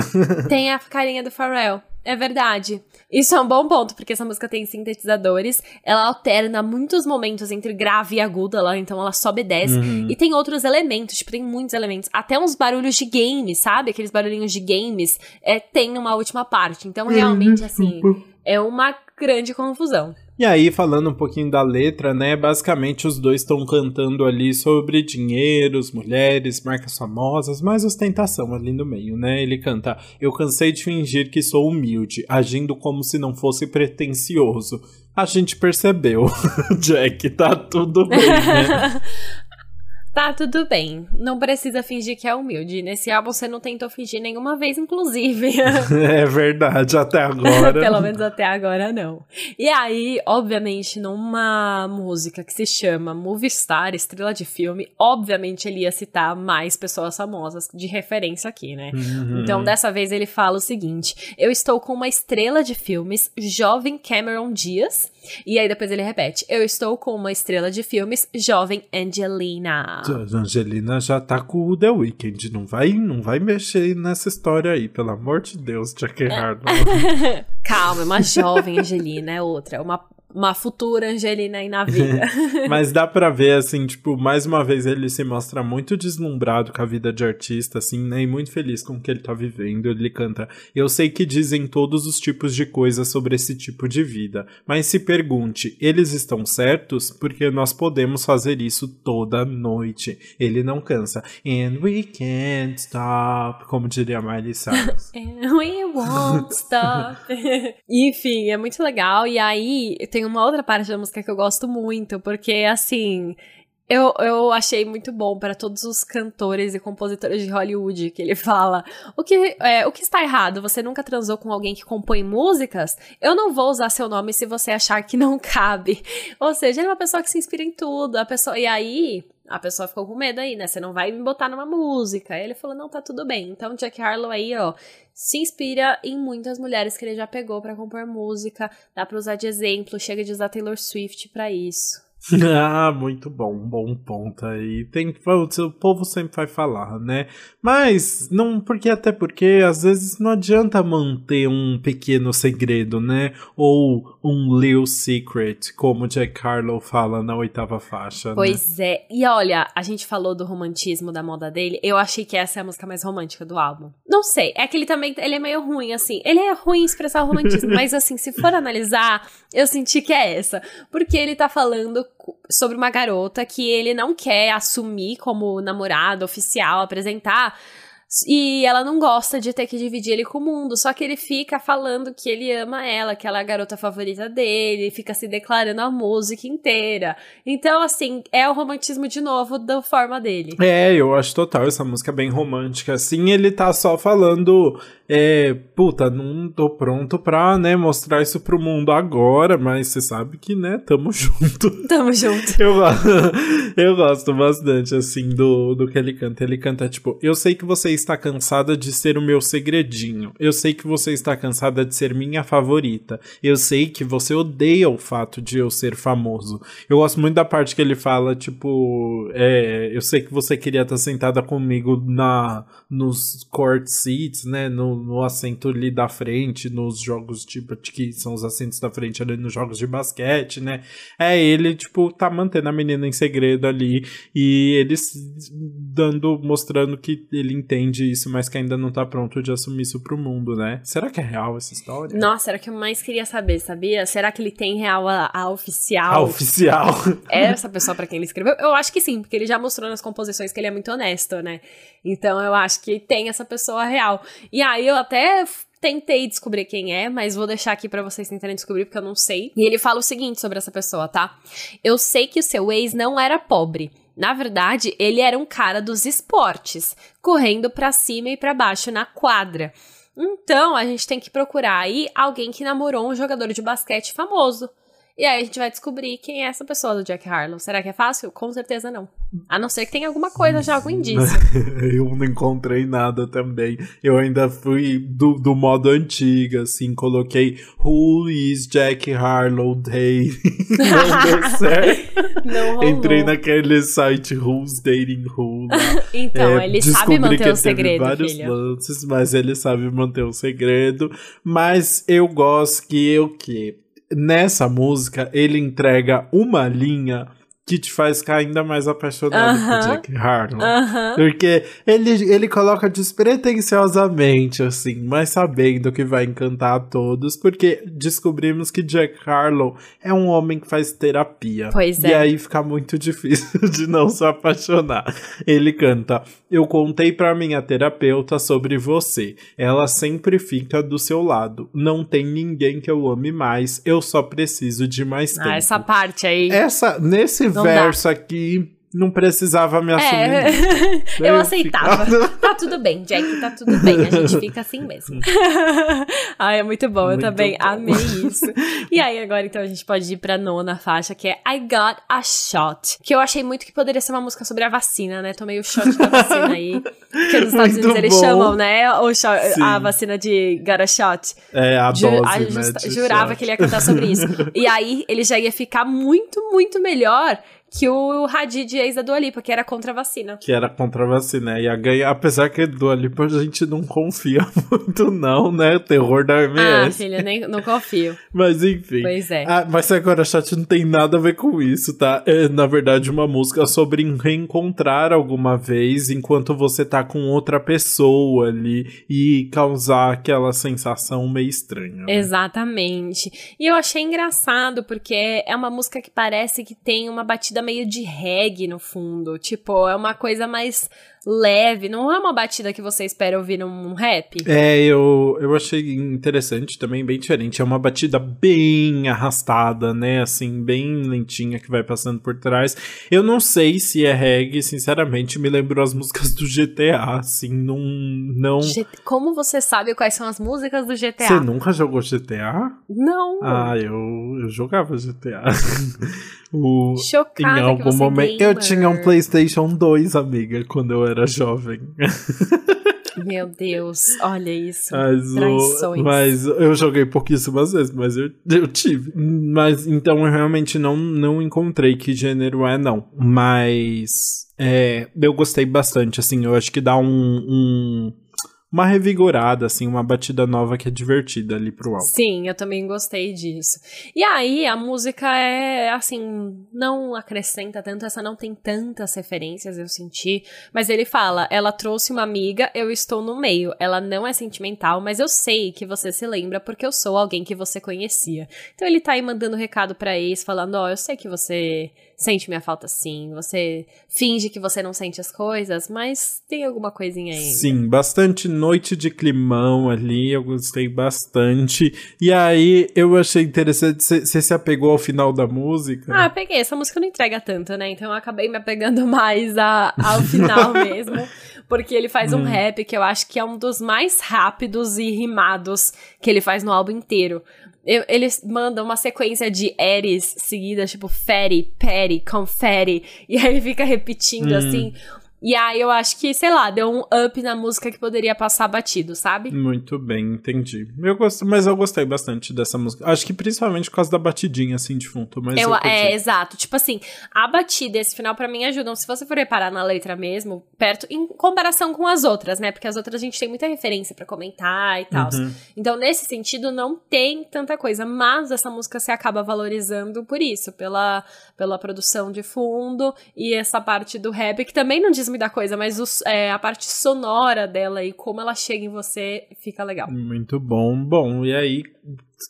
Tem a carinha do Pharrell. É verdade. Isso é um bom ponto, porque essa música tem sintetizadores, ela alterna muitos momentos entre grave e agudo, ela, então ela sobe e desce. Uhum. E tem outros elementos, tipo, tem muitos elementos. Até uns barulhos de games, sabe? Aqueles barulhinhos de games, é, tem numa última parte. Então, realmente, assim, é uma grande confusão. E aí, falando um pouquinho da letra, né? Basicamente, os dois estão cantando ali sobre dinheiros, mulheres, marcas famosas, mais ostentação ali no meio, né? Ele canta: Eu cansei de fingir que sou humilde, agindo como se não fosse pretensioso. A gente percebeu, Jack, tá tudo bem, né? Tá, tudo bem. Não precisa fingir que é humilde. Nesse álbum você não tentou fingir nenhuma vez, inclusive. é verdade, até agora. Pelo menos até agora não. E aí, obviamente, numa música que se chama Movie Star, estrela de filme, obviamente ele ia citar mais pessoas famosas de referência aqui, né? Uhum. Então, dessa vez ele fala o seguinte: Eu estou com uma estrela de filmes, jovem Cameron Diaz. E aí depois ele repete: Eu estou com uma estrela de filmes, jovem Angelina. A Angelina já tá com o The Weeknd, não vai, não vai mexer nessa história aí, pelo amor de Deus, Jack Harlow. Calma, é uma jovem Angelina, é outra, é uma uma futura Angelina aí na vida. Mas dá pra ver, assim, tipo, mais uma vez ele se mostra muito deslumbrado com a vida de artista, assim, né? E muito feliz com o que ele tá vivendo. Ele canta. Eu sei que dizem todos os tipos de coisas sobre esse tipo de vida, mas se pergunte, eles estão certos? Porque nós podemos fazer isso toda noite. Ele não cansa. And we can't stop, como diria Miley Cyrus. And we won't stop. Enfim, é muito legal. E aí, tem tem uma outra parte da música que eu gosto muito, porque assim. Eu, eu achei muito bom para todos os cantores e compositores de Hollywood que ele fala. O que, é, o que está errado? Você nunca transou com alguém que compõe músicas? Eu não vou usar seu nome se você achar que não cabe. Ou seja, ele é uma pessoa que se inspira em tudo. A pessoa, e aí, a pessoa ficou com medo aí, né? Você não vai me botar numa música. Aí ele falou: não, tá tudo bem. Então, Jack Harlow aí, ó, se inspira em muitas mulheres que ele já pegou para compor música. Dá pra usar de exemplo, chega de usar Taylor Swift para isso. ah, muito bom, bom ponto aí. Tem, o povo sempre vai falar, né? Mas não, porque até porque às vezes não adianta manter um pequeno segredo, né? Ou um little secret, como Jack Harlow fala na oitava faixa. Né? Pois né? é. E olha, a gente falou do romantismo da moda dele. Eu achei que essa é a música mais romântica do álbum. Não sei, é que ele também ele é meio ruim assim. Ele é ruim em expressar o romantismo, mas assim, se for analisar, eu senti que é essa, porque ele tá falando sobre uma garota que ele não quer assumir como namorada oficial, apresentar. E ela não gosta de ter que dividir ele com o mundo. Só que ele fica falando que ele ama ela, que ela é a garota favorita dele, fica se declarando a música inteira. Então, assim, é o romantismo de novo da forma dele. É, eu acho total essa música bem romântica. Assim, ele tá só falando é, puta, não tô pronto pra, né, mostrar isso pro mundo agora, mas você sabe que, né, tamo junto. Tamo junto. Eu, eu gosto bastante, assim, do, do que ele canta. Ele canta, tipo, eu sei que você está cansada de ser o meu segredinho. Eu sei que você está cansada de ser minha favorita. Eu sei que você odeia o fato de eu ser famoso. Eu gosto muito da parte que ele fala, tipo, é, eu sei que você queria estar sentada comigo na, nos court seats, né, no, no assento ali da frente, nos jogos, tipo, que são os assentos da frente ali nos jogos de basquete, né? É ele, tipo, tá mantendo a menina em segredo ali e eles dando, mostrando que ele entende isso, mas que ainda não tá pronto de assumir isso pro mundo, né? Será que é real essa história? Nossa, era o que eu mais queria saber, sabia? Será que ele tem real a, a oficial? A oficial. É essa pessoa para quem ele escreveu? Eu acho que sim, porque ele já mostrou nas composições que ele é muito honesto, né? Então eu acho que tem essa pessoa real. E aí eu até tentei descobrir quem é, mas vou deixar aqui para vocês tentarem descobrir porque eu não sei. E ele fala o seguinte sobre essa pessoa, tá? Eu sei que o seu ex não era pobre. Na verdade, ele era um cara dos esportes, correndo para cima e para baixo na quadra. Então, a gente tem que procurar aí alguém que namorou um jogador de basquete famoso. E aí a gente vai descobrir quem é essa pessoa do Jack Harlow. Será que é fácil? Com certeza não. A não ser que tenha alguma coisa já, algum indício. eu não encontrei nada também. Eu ainda fui do, do modo antigo, assim, coloquei Who is Jack Harlow Day? não deu certo. Não rolou. Entrei naquele site Who's Dating Who. então, é, ele sabe manter o segredo, vários filho. lances, mas ele sabe manter o segredo. Mas eu gosto que eu que nessa música ele entrega uma linha que te faz ficar ainda mais apaixonado uh -huh. por Jack Harlow. Uh -huh. Porque ele, ele coloca despretensiosamente, assim, mas sabendo que vai encantar a todos, porque descobrimos que Jack Harlow é um homem que faz terapia. Pois é. E aí fica muito difícil de não se apaixonar. Ele canta: Eu contei para minha terapeuta sobre você. Ela sempre fica do seu lado. Não tem ninguém que eu ame mais. Eu só preciso de mais ah, tempo. Essa parte aí. Essa, nesse dá. aqui não precisava me assumir. É. eu aceitava. tá tudo bem, Jack, tá tudo bem. A gente fica assim mesmo. Ai, é muito bom. Muito eu também bom. amei isso. E aí, agora, então, a gente pode ir pra nona faixa, que é I Got a Shot. Que eu achei muito que poderia ser uma música sobre a vacina, né? Tomei o shot da vacina aí. Que nos Estados Unidos eles chamam, né? O shot, a vacina de Got a Shot. É, a dose, Ju, né, Jurava shot. que ele ia cantar sobre isso. E aí, ele já ia ficar muito, muito melhor que o Hadid, ex da Dua Lipa, que era contra a vacina. Que era contra a vacina. E a ganha, apesar que Dua Lipa a gente não confia muito não, né? Terror da OMS. Ah, filha, nem, não confio. mas enfim. Pois é. Ah, mas agora, chat, não tem nada a ver com isso, tá? É, na verdade, uma música sobre reencontrar alguma vez enquanto você tá com outra pessoa ali e causar aquela sensação meio estranha. Né? Exatamente. E eu achei engraçado porque é uma música que parece que tem uma batida meio de reggae no fundo. Tipo, é uma coisa mais leve, não é uma batida que você espera ouvir num rap. É, eu, eu achei interessante também, bem diferente. É uma batida bem arrastada, né? Assim, bem lentinha que vai passando por trás. Eu não sei se é reggae, sinceramente, me lembrou as músicas do GTA, assim, não. não... Como você sabe quais são as músicas do GTA? Você nunca jogou GTA? Não. Ah, eu, eu jogava GTA. o, Chocada em algum momento. Eu tinha um PlayStation 2, amiga, quando eu era jovem. Meu Deus, olha isso. Mas, Traições. mas eu joguei pouquíssimas vezes, mas eu, eu tive. Mas então eu realmente não, não encontrei que gênero é, não. Mas é, eu gostei bastante, assim, eu acho que dá um, um uma revigorada, assim, uma batida nova que é divertida ali pro álbum. Sim, eu também gostei disso. E aí, a música é, assim, não acrescenta tanto, essa não tem tantas referências, eu senti. Mas ele fala, ela trouxe uma amiga, eu estou no meio. Ela não é sentimental, mas eu sei que você se lembra porque eu sou alguém que você conhecia. Então ele tá aí mandando recado pra ex, falando, ó, oh, eu sei que você sente minha falta sim, você finge que você não sente as coisas, mas tem alguma coisinha aí. Sim, bastante noite de climão ali, eu gostei bastante. E aí eu achei interessante, você se apegou ao final da música? Ah, peguei, essa música não entrega tanto, né? Então eu acabei me apegando mais a, ao final mesmo. Porque ele faz um hum. rap que eu acho que é um dos mais rápidos e rimados que ele faz no álbum inteiro. Eu, eles mandam uma sequência de eres seguidas, tipo fere, peri, confere, e aí fica repetindo hum. assim e aí eu acho que, sei lá, deu um up na música que poderia passar batido, sabe? Muito bem, entendi. Eu gosto, mas eu gostei bastante dessa música. Acho que principalmente por causa da batidinha, assim, de fundo. Mas eu, eu é, exato. Tipo assim, a batida e esse final para mim ajudam. Se você for reparar na letra mesmo, perto, em comparação com as outras, né? Porque as outras a gente tem muita referência para comentar e tal. Uhum. Então, nesse sentido, não tem tanta coisa. Mas essa música se acaba valorizando por isso, pela, pela produção de fundo e essa parte do rap, que também não diz da coisa, mas os, é, a parte sonora dela e como ela chega em você fica legal. Muito bom. Bom, e aí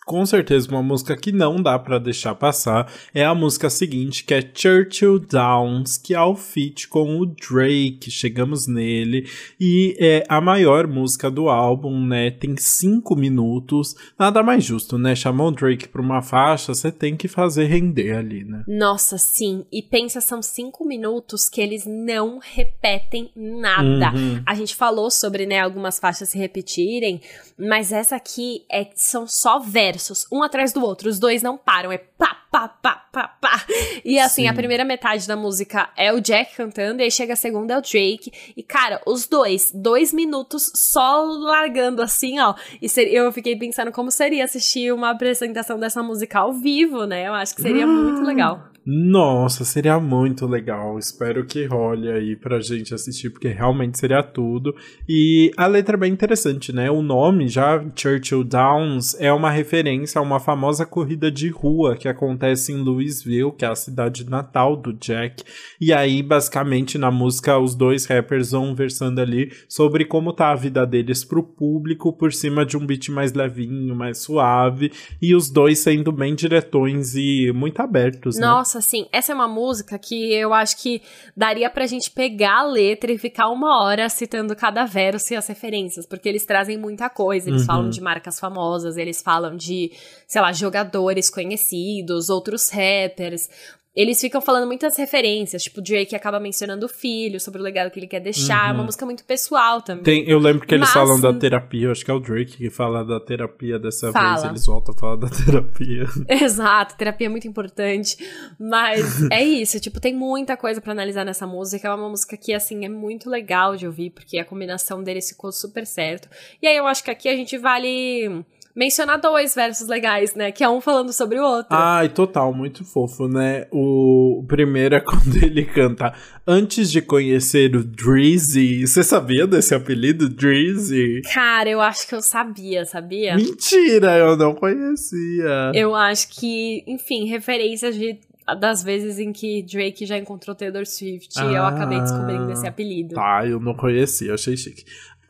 com certeza uma música que não dá para deixar passar é a música seguinte, que é Churchill Downs, que é o feat com o Drake. Chegamos nele e é a maior música do álbum, né? Tem cinco minutos. Nada mais justo, né? Chamou o Drake pra uma faixa, você tem que fazer render ali, né? Nossa, sim. E pensa, são cinco minutos que eles não repetem nada. Uhum. A gente falou sobre, né, algumas faixas se repetirem, mas essa aqui é são só versos, um atrás do outro. Os dois não param, é pá, pá, pá, pá, pá. E assim, Sim. a primeira metade da música é o Jack cantando, e aí chega a segunda é o Drake. E cara, os dois, dois minutos só largando assim, ó. E eu fiquei pensando como seria assistir uma apresentação dessa música ao vivo, né? Eu acho que seria muito legal. Nossa, seria muito legal. Espero que role aí pra gente assistir, porque realmente seria tudo. E a letra é bem interessante, né? O nome, já Churchill Downs, é uma referência a uma famosa corrida de rua que acontece em Louisville, que é a cidade natal do Jack. E aí, basicamente, na música, os dois rappers vão versando ali sobre como tá a vida deles pro público, por cima de um beat mais levinho, mais suave. E os dois sendo bem diretões e muito abertos, né? Nossa, assim, essa é uma música que eu acho que daria pra gente pegar a letra e ficar uma hora citando cada verso e as referências, porque eles trazem muita coisa. Eles uhum. falam de marcas famosas, eles falam de, sei lá, jogadores conhecidos, outros rappers eles ficam falando muitas referências, tipo, o Drake acaba mencionando o filho, sobre o legado que ele quer deixar, uhum. é uma uhum. música muito pessoal também. Tem, eu lembro que eles Mas, falam da terapia, acho que é o Drake que fala da terapia dessa fala. vez, eles voltam a falar da terapia. Exato, terapia é muito importante, mas é isso, tipo, tem muita coisa para analisar nessa música, é uma música que, assim, é muito legal de ouvir, porque a combinação deles ficou super certo. E aí eu acho que aqui a gente vale mencionar dois versos legais, né? Que é um falando sobre o outro. Ai, total, muito fofo, né? O primeiro é quando ele canta Antes de conhecer o Drizzy. Você sabia desse apelido, Drizzy? Cara, eu acho que eu sabia, sabia? Mentira, eu não conhecia. Eu acho que, enfim, referências de das vezes em que Drake já encontrou Taylor Swift ah, e eu acabei descobrindo esse apelido. Tá, eu não conhecia, achei chique.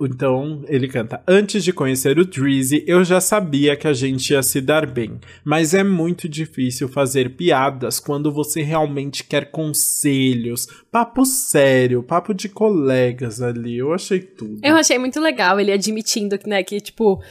Então ele canta: Antes de conhecer o Drizzy, eu já sabia que a gente ia se dar bem, mas é muito difícil fazer piadas quando você realmente quer conselhos, papo sério, papo de colegas ali. Eu achei tudo. Eu achei muito legal ele admitindo né, que, tipo,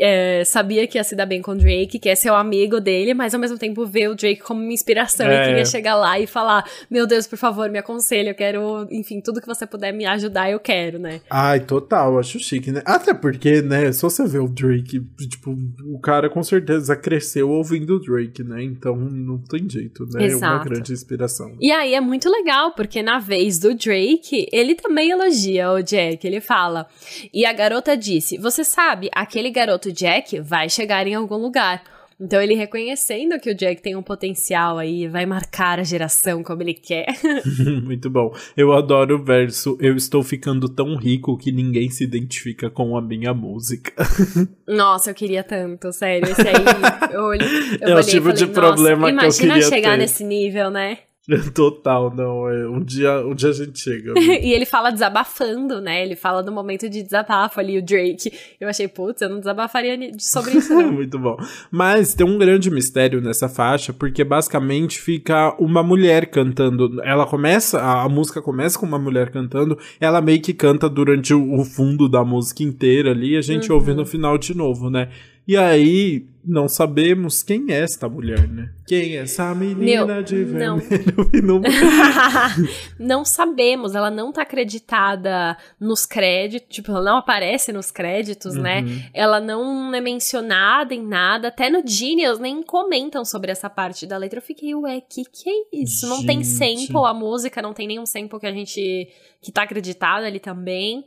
é, sabia que ia se dar bem com o Drake, que é ser o amigo dele, mas ao mesmo tempo ver o Drake como uma inspiração é. e queria chegar lá e falar: Meu Deus, por favor, me aconselhe, eu quero, enfim, tudo que você puder me ajudar, eu quero, né? Ai, total, acho chique, né? Até porque, né, só você ver o Drake, tipo, o cara com certeza cresceu ouvindo o Drake, né? Então não tem jeito, né? Exato. É uma grande inspiração. E aí é muito legal, porque na vez do Drake, ele também elogia o Jack, ele fala. E a garota disse: Você sabe, aquele garoto Jack vai chegar em algum lugar. Então ele reconhecendo que o Jack tem um potencial aí, vai marcar a geração como ele quer. Muito bom. Eu adoro o verso. Eu estou ficando tão rico que ninguém se identifica com a minha música. Nossa, eu queria tanto, sério. Esse aí, eu, olhei, eu é o tipo falei, de problema que eu queria Imagina chegar nesse nível, né? Total, não. É, um, dia, um dia a gente chega. e ele fala desabafando, né? Ele fala do momento de desabafo ali, o Drake. Eu achei, putz, eu não desabafaria sobre isso, não. Muito bom. Mas tem um grande mistério nessa faixa, porque basicamente fica uma mulher cantando. Ela começa, a, a música começa com uma mulher cantando, ela meio que canta durante o, o fundo da música inteira ali, e a gente uhum. ouve no final de novo, né? E aí, não sabemos quem é esta mulher, né? Quem é essa menina Meu, de vermelho não. não sabemos, ela não tá acreditada nos créditos, tipo, ela não aparece nos créditos, né? uhum. né? Ela não é mencionada em nada, até no Genius nem comentam sobre essa parte da letra. Eu fiquei, ué, que que é isso? Gente. Não tem sample, a música não tem nenhum sample que a gente que tá acreditado ali também.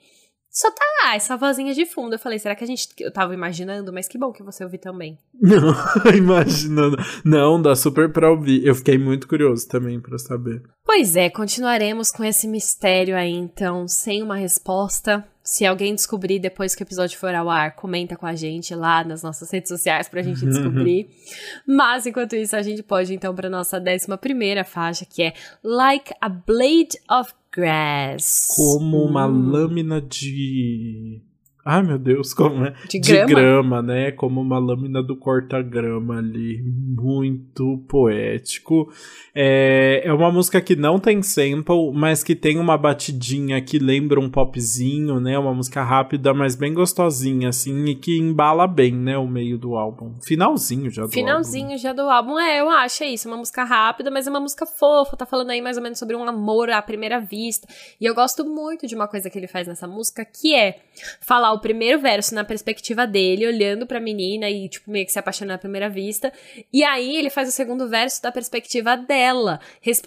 Só tá lá, essa vozinha de fundo. Eu falei, será que a gente. Eu tava imaginando, mas que bom que você ouviu também. Não, imaginando. Não, dá super pra ouvir. Eu fiquei muito curioso também pra saber. Pois é, continuaremos com esse mistério aí, então, sem uma resposta. Se alguém descobrir depois que o episódio for ao ar, comenta com a gente lá nas nossas redes sociais pra gente descobrir. Mas enquanto isso, a gente pode então pra nossa décima primeira faixa, que é Like a Blade of grass. Como uma hum. lâmina de Ai, meu Deus, como é? De grama? De grama, né? Como uma lâmina do corta-grama ali. Muito poético. É, é uma música que não tem sample, mas que tem uma batidinha que lembra um popzinho, né? Uma música rápida, mas bem gostosinha, assim, e que embala bem, né? O meio do álbum. Finalzinho já do Finalzinho álbum. já do álbum. É, eu acho, é isso. Uma música rápida, mas é uma música fofa. Tá falando aí mais ou menos sobre um amor à primeira vista. E eu gosto muito de uma coisa que ele faz nessa música, que é falar o primeiro verso na perspectiva dele, olhando pra menina e, tipo, meio que se apaixonando à primeira vista. E aí ele faz o segundo verso da perspectiva dela.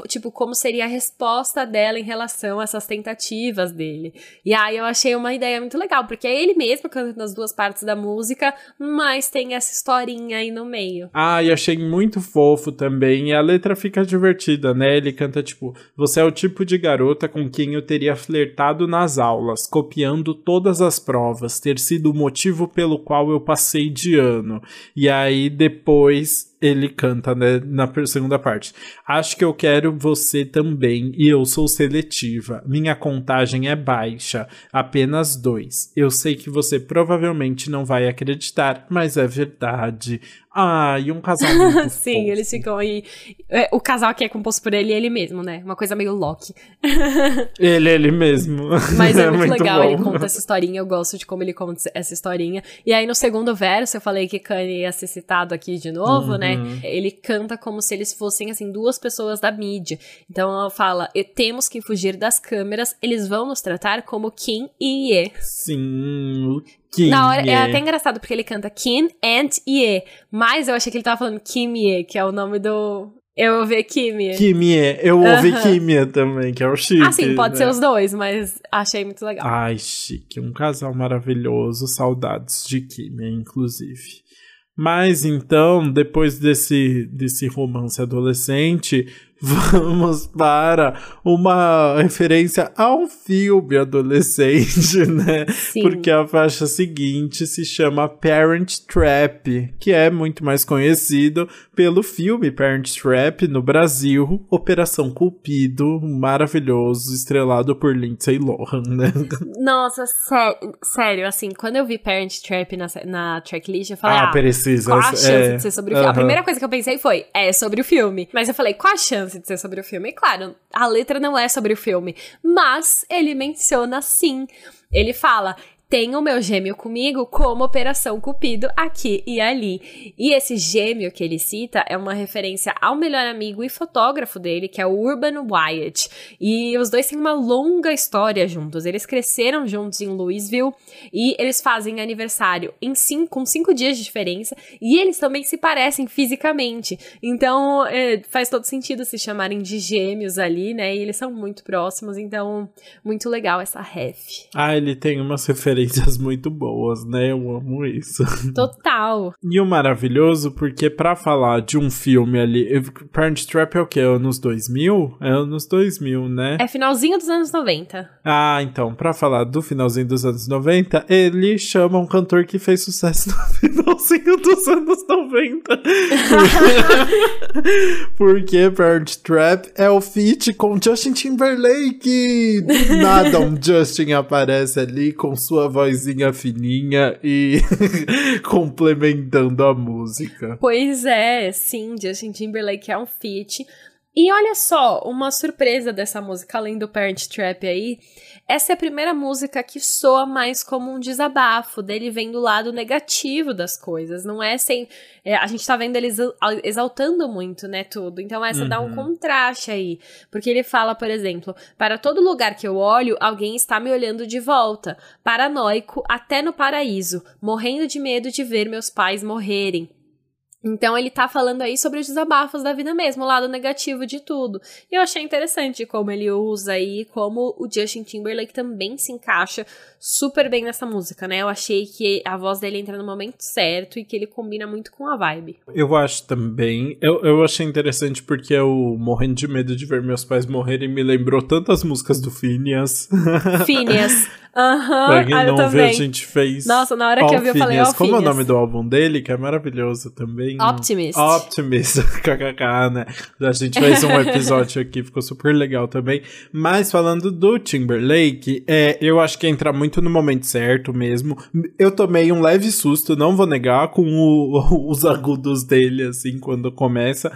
Tipo, como seria a resposta dela em relação a essas tentativas dele. E aí eu achei uma ideia muito legal, porque é ele mesmo cantando as duas partes da música, mas tem essa historinha aí no meio. Ah, e achei muito fofo também. E a letra fica divertida, né? Ele canta, tipo, você é o tipo de garota com quem eu teria flertado nas aulas, copiando todas as provas provas ter sido o motivo pelo qual eu passei de ano. E aí depois ele canta né, na segunda parte. Acho que eu quero você também e eu sou seletiva. Minha contagem é baixa, apenas dois. Eu sei que você provavelmente não vai acreditar, mas é verdade. Ah, e um casal muito Sim, fofo. eles ficam aí. É, o casal que é composto por ele e ele mesmo, né? Uma coisa meio Loki. ele, ele mesmo. Mas é, é muito, muito, legal, bom. ele conta essa historinha, eu gosto de como ele conta essa historinha. E aí no segundo verso, eu falei que Kanye ia ser citado aqui de novo, uhum. né? Ele canta como se eles fossem, assim, duas pessoas da mídia. Então ela fala: temos que fugir das câmeras, eles vão nos tratar como Kim e Ye. Sim, Kim Na hora, é até engraçado, porque ele canta Kim and Ye. Mas eu achei que ele tava falando Kim Ye, que é o nome do, Eu ouvi Kimia. Kimia, eu ouvi Kimia também, que é o chique. Ah, sim, pode né? ser os dois, mas achei muito legal. Ai, chique, um casal maravilhoso, saudades de Kimia, inclusive. Mas então, depois desse, desse romance adolescente, vamos para uma referência ao filme adolescente, né? Sim. Porque a faixa seguinte se chama Parent Trap, que é muito mais conhecido pelo filme Parent Trap no Brasil, Operação Cupido, maravilhoso, estrelado por Lindsay Lohan, né? Nossa, sé sério, assim, quando eu vi Parent Trap na, na tracklist, eu falei, Ah, ah, precisa. qual a chance é, de ser sobre o filme? A aham. primeira coisa que eu pensei foi, é sobre o filme. Mas eu falei, qual a chance de ser sobre o filme? E claro, a letra não é sobre o filme, mas ele menciona sim. Ele fala. Tenho meu gêmeo comigo como Operação Cupido aqui e ali. E esse gêmeo que ele cita é uma referência ao melhor amigo e fotógrafo dele, que é o Urban Wyatt. E os dois têm uma longa história juntos. Eles cresceram juntos em Louisville e eles fazem aniversário em cinco, com cinco dias de diferença. E eles também se parecem fisicamente. Então é, faz todo sentido se chamarem de gêmeos ali, né? E eles são muito próximos. Então, muito legal essa ref. Ah, ele tem umas referências muito boas, né? Eu amo isso. Total. E o maravilhoso, porque pra falar de um filme ali. Parent Trap é o quê? Anos 2000? É anos 2000, né? É finalzinho dos anos 90. Ah, então, pra falar do finalzinho dos anos 90, ele chama um cantor que fez sucesso no finalzinho dos anos 90. Porque Parent Trap é o feat com Justin Timberlake. Nada um Justin aparece ali com sua vozinha fininha e complementando a música. Pois é, sim, Justin Timberlake é um feat. E olha só, uma surpresa dessa música, além do Parent Trap aí, essa é a primeira música que soa mais como um desabafo, dele vem do lado negativo das coisas, não é sem... é, a gente tá vendo ele exa- exaltando muito, né, tudo, então essa dá um Uhum. contraste aí, porque ele fala, por exemplo, para todo lugar que eu olho, alguém está me olhando de volta, paranoico até no paraíso, morrendo de medo de ver meus pais morrerem. Então ele tá falando aí sobre os desabafos da vida mesmo, o lado negativo de tudo. E eu achei interessante como ele usa aí, como o Justin Timberlake também se encaixa super bem nessa música, né? Eu achei que a voz dele entra no momento certo e que ele combina muito com a vibe. Eu acho também. Eu, eu achei interessante porque eu, morrendo de medo de ver meus pais morrerem, me lembrou tantas músicas do Phineas. Phineas. Aham, pra quem ah, não viu, a gente fez. Nossa, na hora que eu vi, eu falei, ó, Como é o Phineas. nome do álbum dele, que é maravilhoso também? Optimist. Optimist, kkk, né? A gente fez um episódio aqui, ficou super legal também. Mas falando do Timberlake, é, eu acho que entra muito no momento certo mesmo. Eu tomei um leve susto, não vou negar, com o- os agudos dele, assim, quando começa.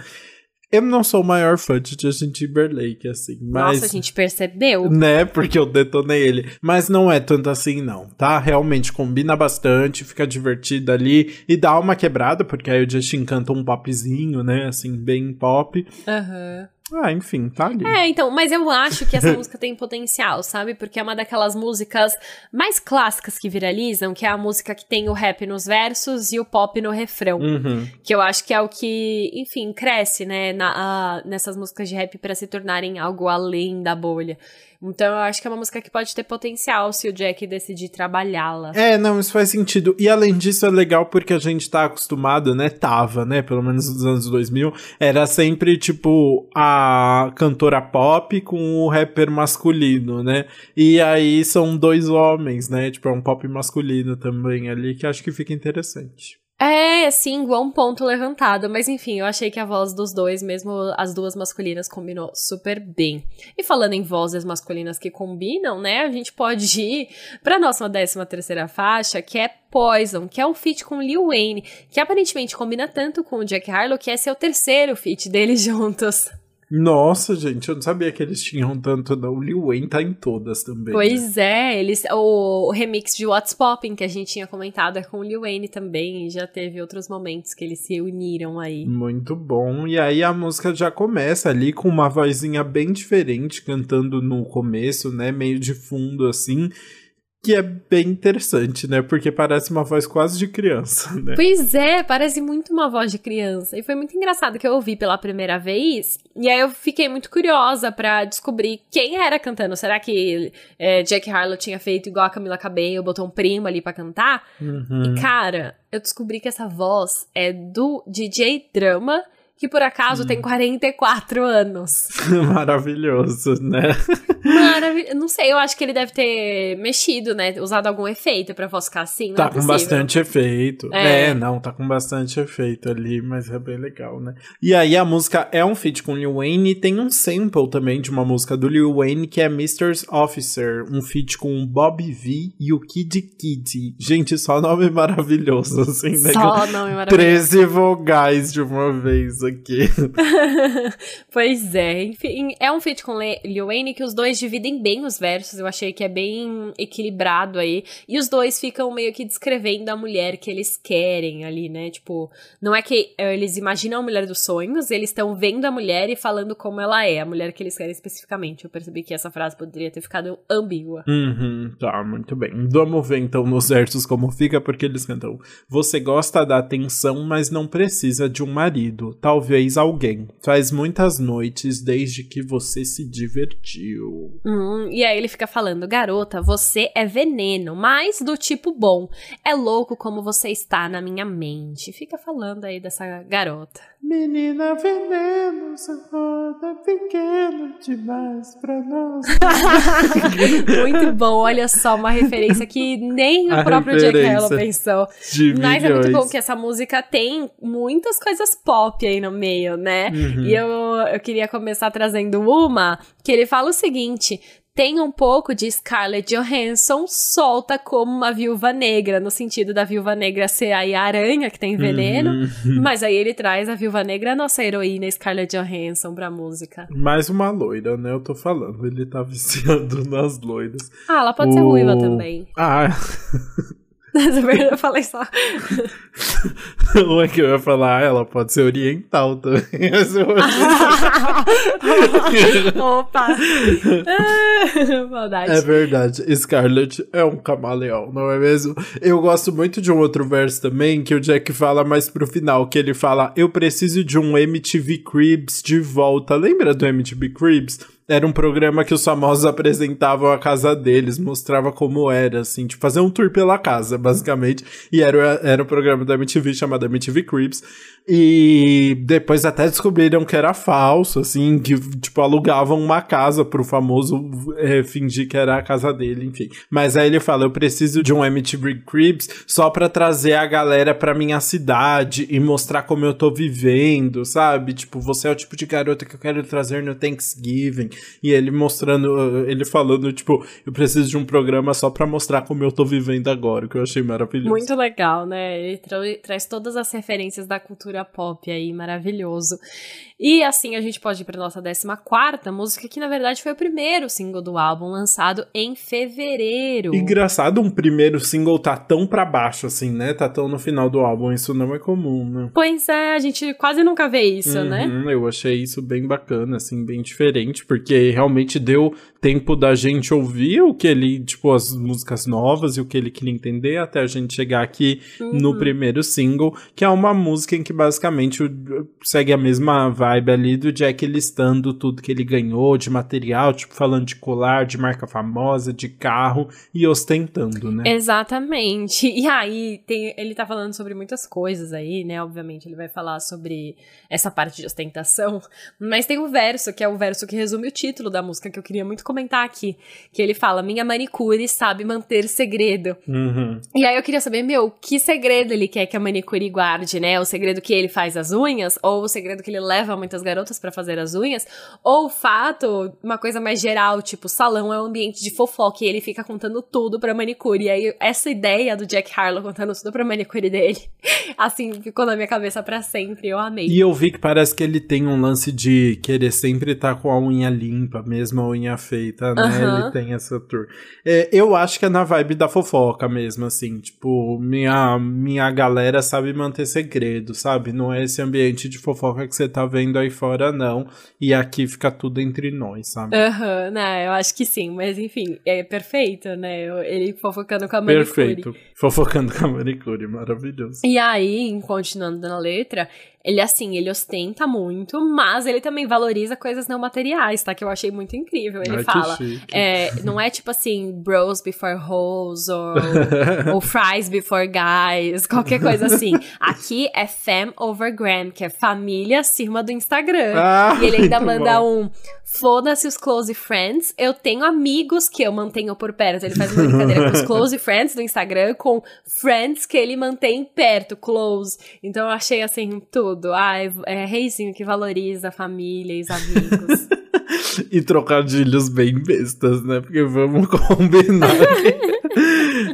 Eu não sou o maior fã de Justin Timberlake, assim, mas... Nossa, a gente percebeu. Né, porque eu detonei ele. Mas não é tanto assim, não, tá? Realmente combina bastante, fica divertido ali e dá uma quebrada, porque aí o Justin canta um popzinho, né? Assim, bem pop. Aham. Ah, enfim, tá ali. É, então, mas eu acho que essa música tem potencial, sabe? Porque é uma daquelas músicas mais clássicas que viralizam, que é a música que tem o rap nos versos e o pop no refrão. Uhum. Que eu acho que é o que, enfim, cresce, né, na- a- nessas músicas de rap pra se tornarem algo além da bolha. Então eu acho que é uma música que pode ter potencial se o Jack decidir trabalhá-la. É, não, isso faz sentido. E além disso, é legal porque a gente tá acostumado, né? Tava, né? Pelo menos nos anos 2000. Era sempre, tipo, a cantora pop com o rapper masculino, né? E aí são dois homens, né? Tipo, é um pop masculino também ali, que acho que fica interessante. É, sim, igual um ponto levantado. Mas enfim, eu achei que a voz dos dois, mesmo as duas masculinas, combinou super bem. E falando em vozes masculinas que combinam, né? A gente pode ir pra nossa décima terceira faixa, que é Poison, que é um feat com Lil Wayne, que aparentemente combina tanto com o Jack Harlow, que esse é o terceiro feat deles juntos. Nossa, gente, eu não sabia que eles tinham tanto, não. O Lil Wayne tá em todas também. né? Pois é, eles, o, o remix de What's Poppin' que a gente tinha comentado é com o Lil Wayne também, e já teve outros momentos que eles se uniram aí. Muito bom. E aí a música já começa ali com uma vozinha bem diferente, cantando no começo, né? Meio de fundo, assim. Que é bem interessante, né? Porque parece uma voz quase de criança, né? Pois é, parece muito uma voz de criança. E foi muito engraçado que eu ouvi pela primeira vez. E aí eu fiquei muito curiosa para descobrir quem era cantando. Será que é, Jack Harlow tinha feito igual a Camila Cabello, botou um primo ali para cantar? Uhum. E cara, eu descobri que essa voz é do DJ Drama que por acaso hum. tem 44 anos. Maravilhoso, né? Maravilhoso. Não sei, eu acho que ele deve ter mexido, né? Usado algum efeito pra voz ficar assim. Tá é com bastante efeito. É. é. não, tá com bastante efeito ali, mas é bem legal, né? E aí a música é um feat com Lil Wayne e tem um sample também de uma música do Lil Wayne que é Mr. Officer, um feat com Bob V e o Kid Kid. Gente, só nome maravilhoso, assim, né? Só nome maravilhoso. 13 vogais de uma vez aqui. pois é, enfim, é um feat com Lil Wayne que os dois dividem bem os versos, eu achei que é bem equilibrado aí, e os dois ficam meio que descrevendo a mulher que eles querem ali, né, tipo, não é que eles imaginam a mulher dos sonhos, eles estão vendo a mulher e falando como ela é, a mulher que eles querem especificamente, eu percebi que essa frase poderia ter ficado ambígua. Uhum, tá, muito bem. Vamos ver então nos versos como fica, porque eles cantam, você gosta da atenção, mas não precisa de um marido, talvez talvez alguém. Faz muitas noites desde que você se divertiu. Hum, e aí ele fica falando: garota, você é veneno, mas do tipo bom. É louco como você está na minha mente. Fica falando aí dessa garota. Menina veneno, seu é pequeno demais pra nós. muito bom, olha só, uma referência que nem o próprio Jack Harlow pensou. Mas milhões. é muito bom que essa música tem muitas coisas pop aí no meio, né? Uhum. E eu, eu queria começar trazendo uma que ele fala o seguinte: tem um pouco de Scarlett Johansson solta como uma viúva negra, no sentido da viúva negra ser aí a aranha que tem veneno, uhum. mas aí ele traz a viúva negra, a nossa heroína Scarlett Johansson pra música. Mais uma loira, né? Eu tô falando, ele tá viciando nas loiras. Ah, ela pode o... ser ruiva também. Ah. eu falei só. Uma que eu ia falar, ela pode ser oriental também. Opa! Maldade. É verdade. Scarlett é um camaleão, não é mesmo? Eu gosto muito de um outro verso também, que o Jack fala mais pro final, que ele fala: Eu preciso de um MTV Cribs de volta. Lembra do MTV Cribs? Era um programa que os famosos apresentavam a casa deles, mostrava como era, assim, tipo, fazer um tour pela casa, basicamente. E era, era um programa da MTV chamado MTV Cribs. E depois até descobriram que era falso, assim, que, tipo, alugavam uma casa pro famoso é, fingir que era a casa dele, enfim. Mas aí ele fala: eu preciso de um MTV Cribs só pra trazer a galera pra minha cidade e mostrar como eu tô vivendo, sabe? Tipo, você é o tipo de garota que eu quero trazer no Thanksgiving. E ele mostrando, ele falando, tipo, eu preciso de um programa só pra mostrar como eu tô vivendo agora, que eu achei maravilhoso. Muito legal, né? Ele tra traz todas as referências da cultura pop aí, maravilhoso. E assim a gente pode ir pra nossa 14 música, que na verdade foi o primeiro single do álbum, lançado em fevereiro. Engraçado um primeiro single tá tão pra baixo, assim, né? Tá tão no final do álbum, isso não é comum, né? Pois é, a gente quase nunca vê isso, né? uhum, né? Eu achei isso bem bacana, assim, bem diferente, porque realmente deu tempo da gente ouvir o que ele, tipo, as músicas novas e o que ele queria entender, até a gente chegar aqui uhum. no primeiro single, que é uma música em que basicamente segue a mesma vibe ali do Jack listando tudo que ele ganhou de material, tipo, falando de colar, de marca famosa, de carro e ostentando, né? Exatamente. E aí, tem, ele tá falando sobre muitas coisas aí, né? Obviamente, ele vai falar sobre essa parte de ostentação, mas tem um verso, que é o verso que resume o título da música, que eu queria muito comentar aqui, que ele fala: Minha manicure sabe manter segredo. Uhum. E aí eu queria saber, meu, que segredo ele quer que a manicure guarde, né? O segredo que ele faz as unhas, ou o segredo que ele leva muitas garotas para fazer as unhas, ou o fato, uma coisa mais geral, tipo, salão é um ambiente de fofoca e ele fica contando tudo pra manicure. E aí essa ideia do Jack Harlow contando tudo pra manicure dele, assim, ficou na minha cabeça para sempre, eu amei. E eu vi que parece que ele tem um lance de querer sempre estar tá com a unha limpa, mesmo a unha feita, né? Uhum. Ele tem essa tour. É, eu acho que é na vibe da fofoca mesmo, assim. Tipo, minha, minha galera sabe manter segredo, sabe? Não é esse ambiente de fofoca que você tá vendo aí fora, não. E aqui fica tudo entre nós, sabe? Aham, uhum, né? Eu acho que sim. Mas enfim, é perfeito, né? Ele fofocando com a manicure. Perfeito. Fofocando com a manicure, maravilhoso. E aí, continuando na letra, ele, assim, ele ostenta muito, mas ele também valoriza coisas não materiais, tá? Que eu achei muito incrível. Ele Ai, fala. É, não é tipo assim, bros before hoes, ou, ou fries before guys, qualquer coisa assim. Aqui é fam over gram, que é família acima do Instagram. Ah, e ele ainda manda bom. um foda-se os close friends. Eu tenho amigos que eu mantenho por perto. Ele faz uma brincadeira com os close friends do Instagram, com friends que ele mantém perto, close. Então eu achei assim, tudo tudo. Ai, é reizinho que valoriza a família e os amigos. e trocadilhos bem bestas, né? Porque vamos combinar.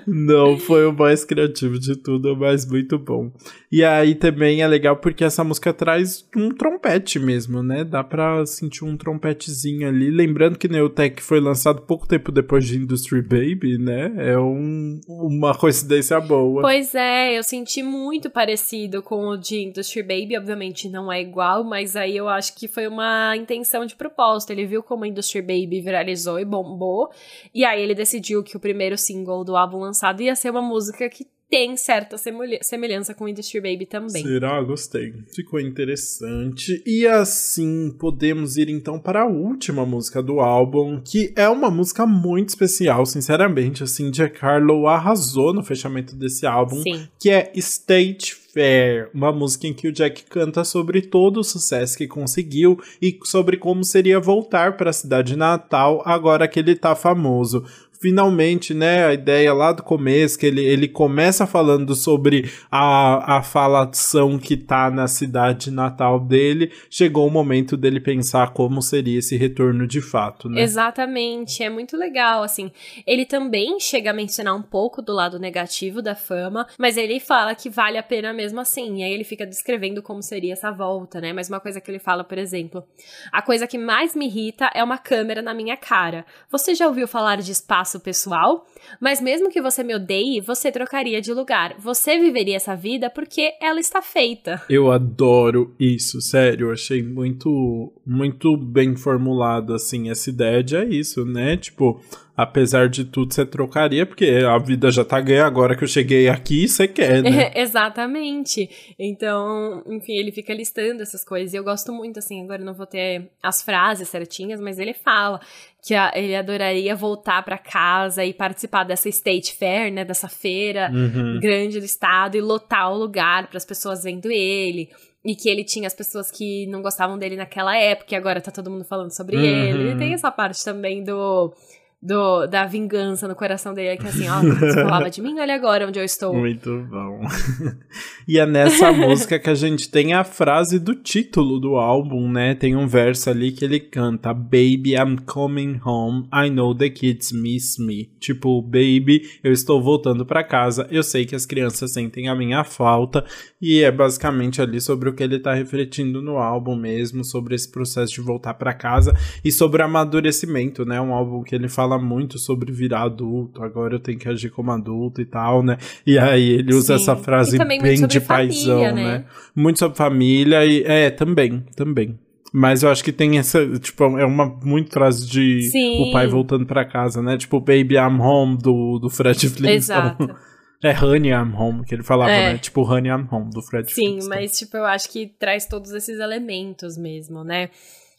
Não foi o mais criativo de tudo, mas muito bom. E aí também é legal porque essa música traz um trompete mesmo, né? Dá pra sentir um trompetezinho ali. Lembrando que Neotech foi lançado pouco tempo depois de Industry Baby, né? É um, uma coincidência boa. Pois é, eu senti muito parecido com o de Industry Baby. Obviamente não é igual, mas aí eu acho que foi uma intenção de propósito. Ele viu como Industry Baby viralizou e bombou. E aí ele decidiu que o primeiro single do álbum lançado ia ser uma música que tem certa semelhança com Industry Baby também. Será? Gostei. Ficou interessante. E assim, podemos ir então para a última música do álbum, que é uma música muito especial, sinceramente. Assim, Jack Harlow arrasou no fechamento desse álbum, Sim. que é State Fair, uma música em que o Jack canta sobre todo o sucesso que conseguiu e sobre como seria voltar para a cidade natal agora que ele tá famoso finalmente, né, a ideia lá do começo, que ele, ele começa falando sobre a, a falação que tá na cidade natal dele, chegou o momento dele pensar como seria esse retorno de fato, né? Exatamente, é muito legal, assim. Ele também chega a mencionar um pouco do lado negativo da fama, mas ele fala que vale a pena mesmo assim, e aí ele fica descrevendo como seria essa volta, né? Mas uma coisa que ele fala, por exemplo, a coisa que mais me irrita é uma câmera na minha cara. Você já ouviu falar de espaço espaço pessoal, mas mesmo que você me odeie, você trocaria de lugar. Você viveria essa vida porque ela está feita. Eu adoro isso, sério. Eu achei muito, muito bem formulado, assim, essa ideia de é isso, né? Tipo, apesar de tudo, você trocaria, porque a vida já tá ganha agora que eu cheguei aqui, você quer, né? É, exatamente. Então, enfim, ele fica listando essas coisas. E eu gosto muito, assim, agora eu não vou ter as frases certinhas, mas ele fala que a, ele adoraria voltar para casa e participar dessa State Fair, né, dessa feira uhum. grande do estado e lotar o lugar para as pessoas vendo ele. E que ele tinha as pessoas que não gostavam dele naquela época, e agora tá todo mundo falando sobre uhum. ele. Ele tem essa parte também do do, da vingança no coração dele, que é assim, ó, você falava de mim, olha agora onde eu estou. Muito bom. e é nessa música que a gente tem a frase do título do álbum, né? Tem um verso ali que ele canta: Baby, I'm coming home, I know the kids miss me. Tipo, baby, eu estou voltando para casa, eu sei que as crianças sentem a minha falta, e é basicamente ali sobre o que ele tá refletindo no álbum mesmo, sobre esse processo de voltar para casa e sobre amadurecimento, né? Um álbum que ele fala muito sobre virar adulto, agora eu tenho que agir como adulto e tal, né? E aí ele usa Sim. essa frase bem de paisão, né? né? Muito sobre família e é, também, também. Mas eu acho que tem essa, tipo, é uma muito frase de Sim. o pai voltando para casa, né? Tipo, Baby I'm Home do, do Fred Flintstone. Exato. É Honey I'm Home, que ele falava, é. né? Tipo, Honey I'm Home, do Fred Sim, Flintstone. mas, tipo, eu acho que traz todos esses elementos mesmo, né?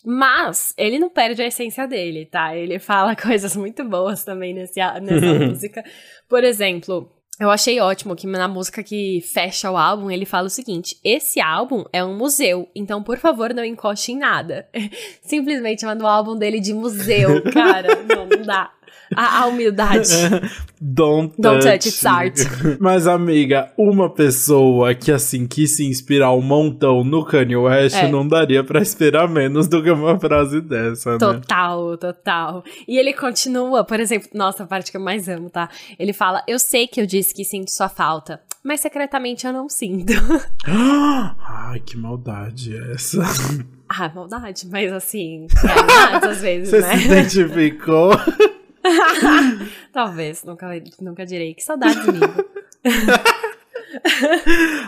Mas ele não perde a essência dele, tá? Ele fala coisas muito boas também nesse, nessa música. Por exemplo, eu achei ótimo que na música que fecha o álbum, ele fala o seguinte: esse álbum é um museu, então por favor não encoste em nada. Simplesmente manda o álbum dele de museu, cara. não, não dá. A, a humildade. Don't, Don't touch, touch, it's art. Mas, amiga, uma pessoa que, assim, quis se inspirar um montão no Kanye West, É. não daria pra esperar menos do que uma frase dessa, né? Total, total. E ele continua, por exemplo, nossa, a parte que eu mais amo, tá? Ele fala: Eu sei que eu disse que sinto sua falta, mas secretamente eu não sinto. Ai, que maldade é essa. ah, maldade, mas assim, realidades às vezes, Você né? se identificou? Talvez, nunca, nunca direi. Que saudade, amigo.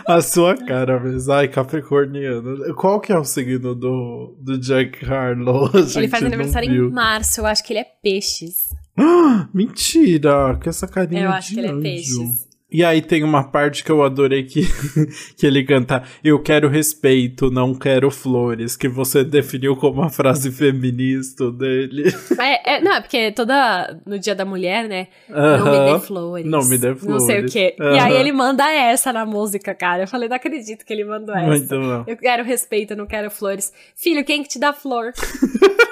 A sua cara mesmo. Ai, capricorniano. Qual que é o signo do, do Jack Harlow? A ele faz aniversário viu. em março, eu acho que ele é peixes. Mentira, com essa carinha Eu de acho que ele é peixes. E aí tem uma parte que eu adorei que, que ele canta Eu quero respeito, não quero flores, que você definiu como a frase feminista dele. É, é- não, é porque toda. No dia da mulher, né? Não me dê flores. Não me dê Não sei o flores. quê. E Aham. aí ele manda essa na música, cara. Eu falei, não acredito que ele mandou essa. Muito bom. Eu quero respeito, não quero flores. Filho, quem que te dá flor?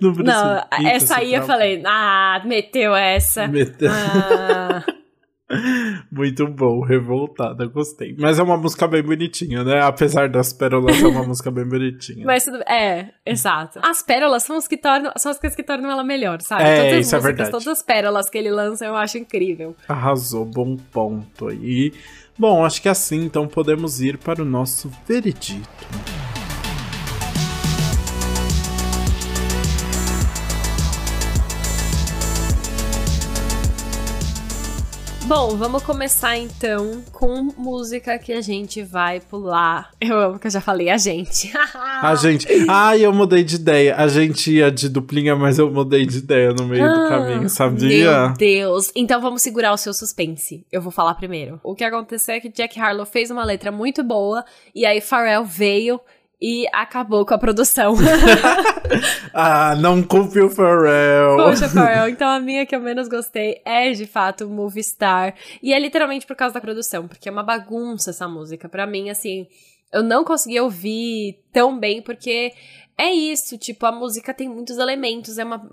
Não, Não, essa aí eu falei, ah, meteu essa. Mete- Ah, Muito bom, revoltada, gostei. Mas é uma música bem bonitinha, né? Apesar das pérolas, é uma música bem bonitinha. mas É, exato. As pérolas são as que tornam, são as coisas que tornam ela melhor, sabe? É, todas as isso é músicas, verdade. todas as pérolas que ele lança eu acho incrível. Arrasou, bom ponto aí. Bom, acho que assim, então podemos ir para o nosso veredito. Bom, vamos começar então com música que a gente vai pular. Eu amo que eu já falei a gente. A gente. Ai, eu mudei de ideia. A gente ia de duplinha, mas eu mudei de ideia no meio do Ah, caminho, sabia? Meu Deus. Então vamos segurar o seu suspense. Eu vou falar primeiro. O que aconteceu é que Jack Harlow fez uma letra muito boa e aí Pharrell veio e acabou com a produção. Ah, não culpe o Pharrell. Poxa, Pharrell. Então a minha que eu menos gostei é de fato Movie Star. E é literalmente por causa da produção, porque é uma bagunça essa música. Pra mim, assim, eu não consegui ouvir tão bem, porque é isso, tipo, a música tem muitos elementos, é uma.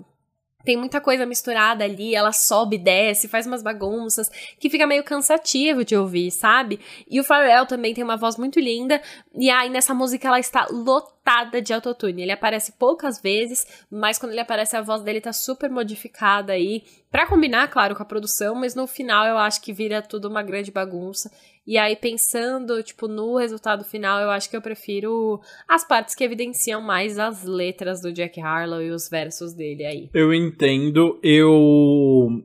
Tem muita coisa misturada ali, ela sobe, desce, faz umas bagunças, que fica meio cansativo de ouvir, sabe? E o Pharrell também tem uma voz muito linda, e aí nessa música ela está lotada de autotune. Ele aparece poucas vezes, mas quando ele aparece a voz dele tá super modificada aí, Pra combinar, claro, com a produção, mas no final eu acho que vira tudo uma grande bagunça. E aí pensando, tipo, no resultado final, eu acho que eu prefiro as partes que evidenciam mais as letras do Jack Harlow e os versos dele aí. Eu entendo, eu.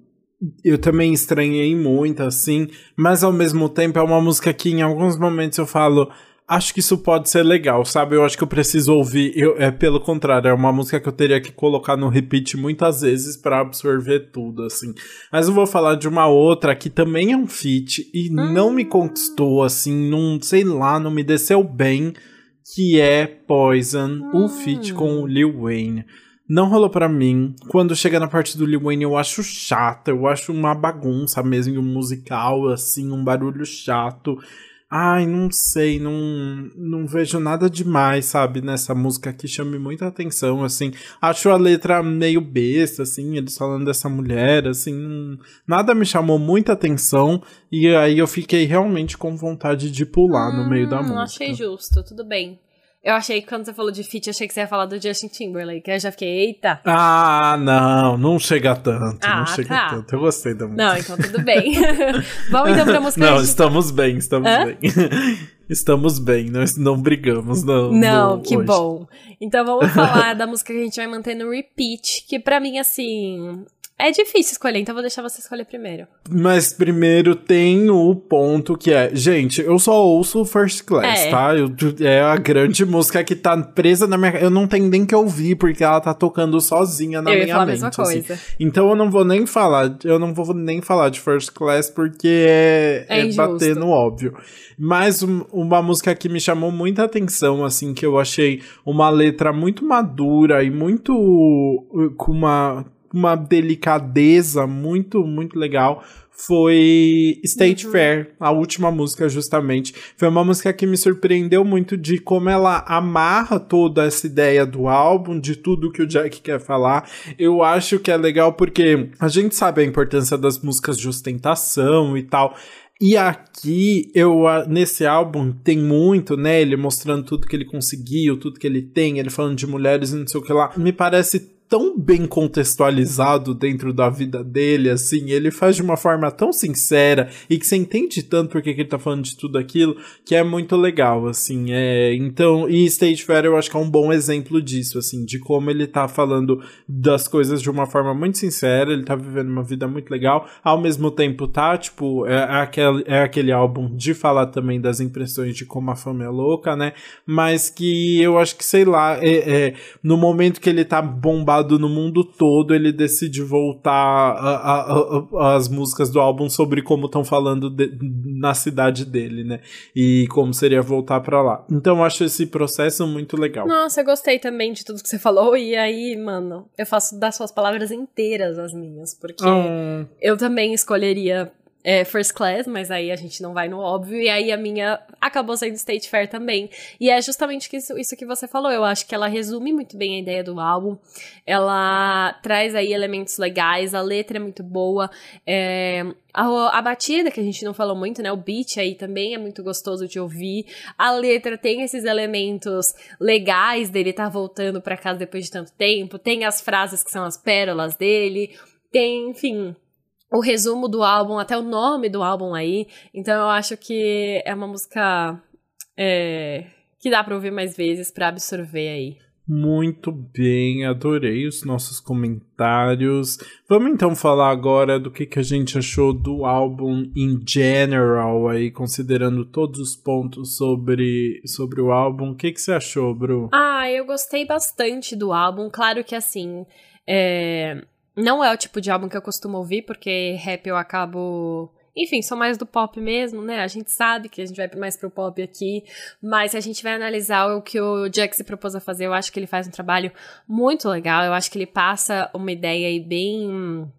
Eu também estranhei muito, assim, mas ao mesmo tempo é uma música que em alguns momentos eu falo. Acho que isso pode ser legal, sabe? Eu acho que eu preciso ouvir. Eu, é pelo contrário, é uma música que eu teria que colocar no repeat muitas vezes pra absorver tudo, assim. Mas eu vou falar de uma outra que também é um feat e não me conquistou, assim, não sei lá, não me desceu bem, que é Poison, o feat com o Lil Wayne. Não rolou pra mim. Quando chega na parte do Lil Wayne, eu acho chata. Eu acho uma bagunça mesmo, um musical, assim, um barulho chato. Ai, não sei, não, não vejo nada demais, sabe, nessa música que chame muita atenção, assim. Acho a letra meio besta, assim, eles falando dessa mulher, assim, não- nada me chamou muita atenção. E aí eu fiquei realmente com vontade de pular no meio da Hum, música. Achei justo, tudo bem. Eu achei que quando você falou de feat, achei que você ia falar do Justin Timberlake. Eu já fiquei, eita. Ah, não, não chega tanto, Ah, não chega tá. tanto. Eu gostei da música. Não, então tudo bem. Vamos então pra música. Não, de- estamos bem, estamos Hã? bem. estamos bem, nós não brigamos, não. Não, que hoje. bom. Então vamos falar da música que a gente vai manter no repeat, que pra mim, assim. É difícil escolher, então vou deixar você escolher primeiro. Mas primeiro tem o ponto que é, gente, eu só ouço First Class, É. tá? Eu, é a grande música que tá presa na minha. Eu não tenho nem que ouvir, porque ela tá tocando sozinha na eu minha mente. mesma assim. coisa. Então eu não vou nem falar, eu não vou nem falar de First Class porque é, É é bater no óbvio. Mas um- uma música que me chamou muita atenção, assim, que eu achei uma letra muito madura e muito uh, com uma uma delicadeza muito, muito legal foi State uhum. Fair, a última música justamente. Foi uma música que me surpreendeu muito de como ela amarra toda essa ideia do álbum, de tudo que o Jack quer falar. Eu acho que é legal porque a gente sabe a importância das músicas de ostentação e tal. E aqui, eu nesse álbum tem muito, né? Ele mostrando tudo que ele conseguiu, tudo que ele tem, ele falando de mulheres e não sei o que lá. Me parece tão bem contextualizado dentro da vida dele, assim, ele faz de uma forma tão sincera e que você entende tanto porque que ele tá falando de tudo aquilo, que é muito legal, assim, é, então, e Stage Fair eu acho que é um bom exemplo disso, assim, de como ele tá falando das coisas de uma forma muito sincera, ele tá vivendo uma vida muito legal, ao mesmo tempo tá, tipo, é, é aquele, é aquele álbum de falar também das impressões de como a fama é louca, né, mas que eu acho que, sei lá, é, é no momento que ele tá bombado no mundo todo, ele decide voltar às músicas do álbum sobre como estão falando de, na cidade dele, né? E como seria voltar para lá. Então eu acho esse processo muito legal. Nossa, eu gostei também de tudo que você falou. E aí, mano, eu faço das suas palavras inteiras as minhas, porque hum. eu também escolheria é, First Class, mas aí a gente não vai no óbvio, e aí a minha acabou sendo State Fair também. E é justamente isso, isso que você falou, eu acho que ela resume muito bem a ideia do álbum, ela traz aí elementos legais, a letra é muito boa, é, a, a, batida, que a gente não falou muito, né? O beat aí também é muito gostoso de ouvir. A letra tem esses elementos legais dele estar tá voltando para casa depois de tanto tempo. Tem as frases que são as pérolas dele. Tem, enfim, o resumo do álbum, até o nome do álbum aí. Então eu acho que é uma música é, que dá pra ouvir mais vezes para absorver aí. Muito bem, adorei os nossos comentários. Vamos então falar agora do que, que a gente achou do álbum in general, aí, considerando todos os pontos sobre, sobre o álbum. O que, que você achou, Bru? Ah, eu gostei bastante do álbum. Claro que assim. É não é o tipo de álbum que eu costumo ouvir, porque rap eu acabo. Enfim, sou mais do pop mesmo, né? A gente sabe que a gente vai mais pro pop aqui, mas se a gente vai analisar o que o Jack se propôs a fazer, eu acho que ele faz um trabalho muito legal. Eu acho que ele passa uma ideia aí bem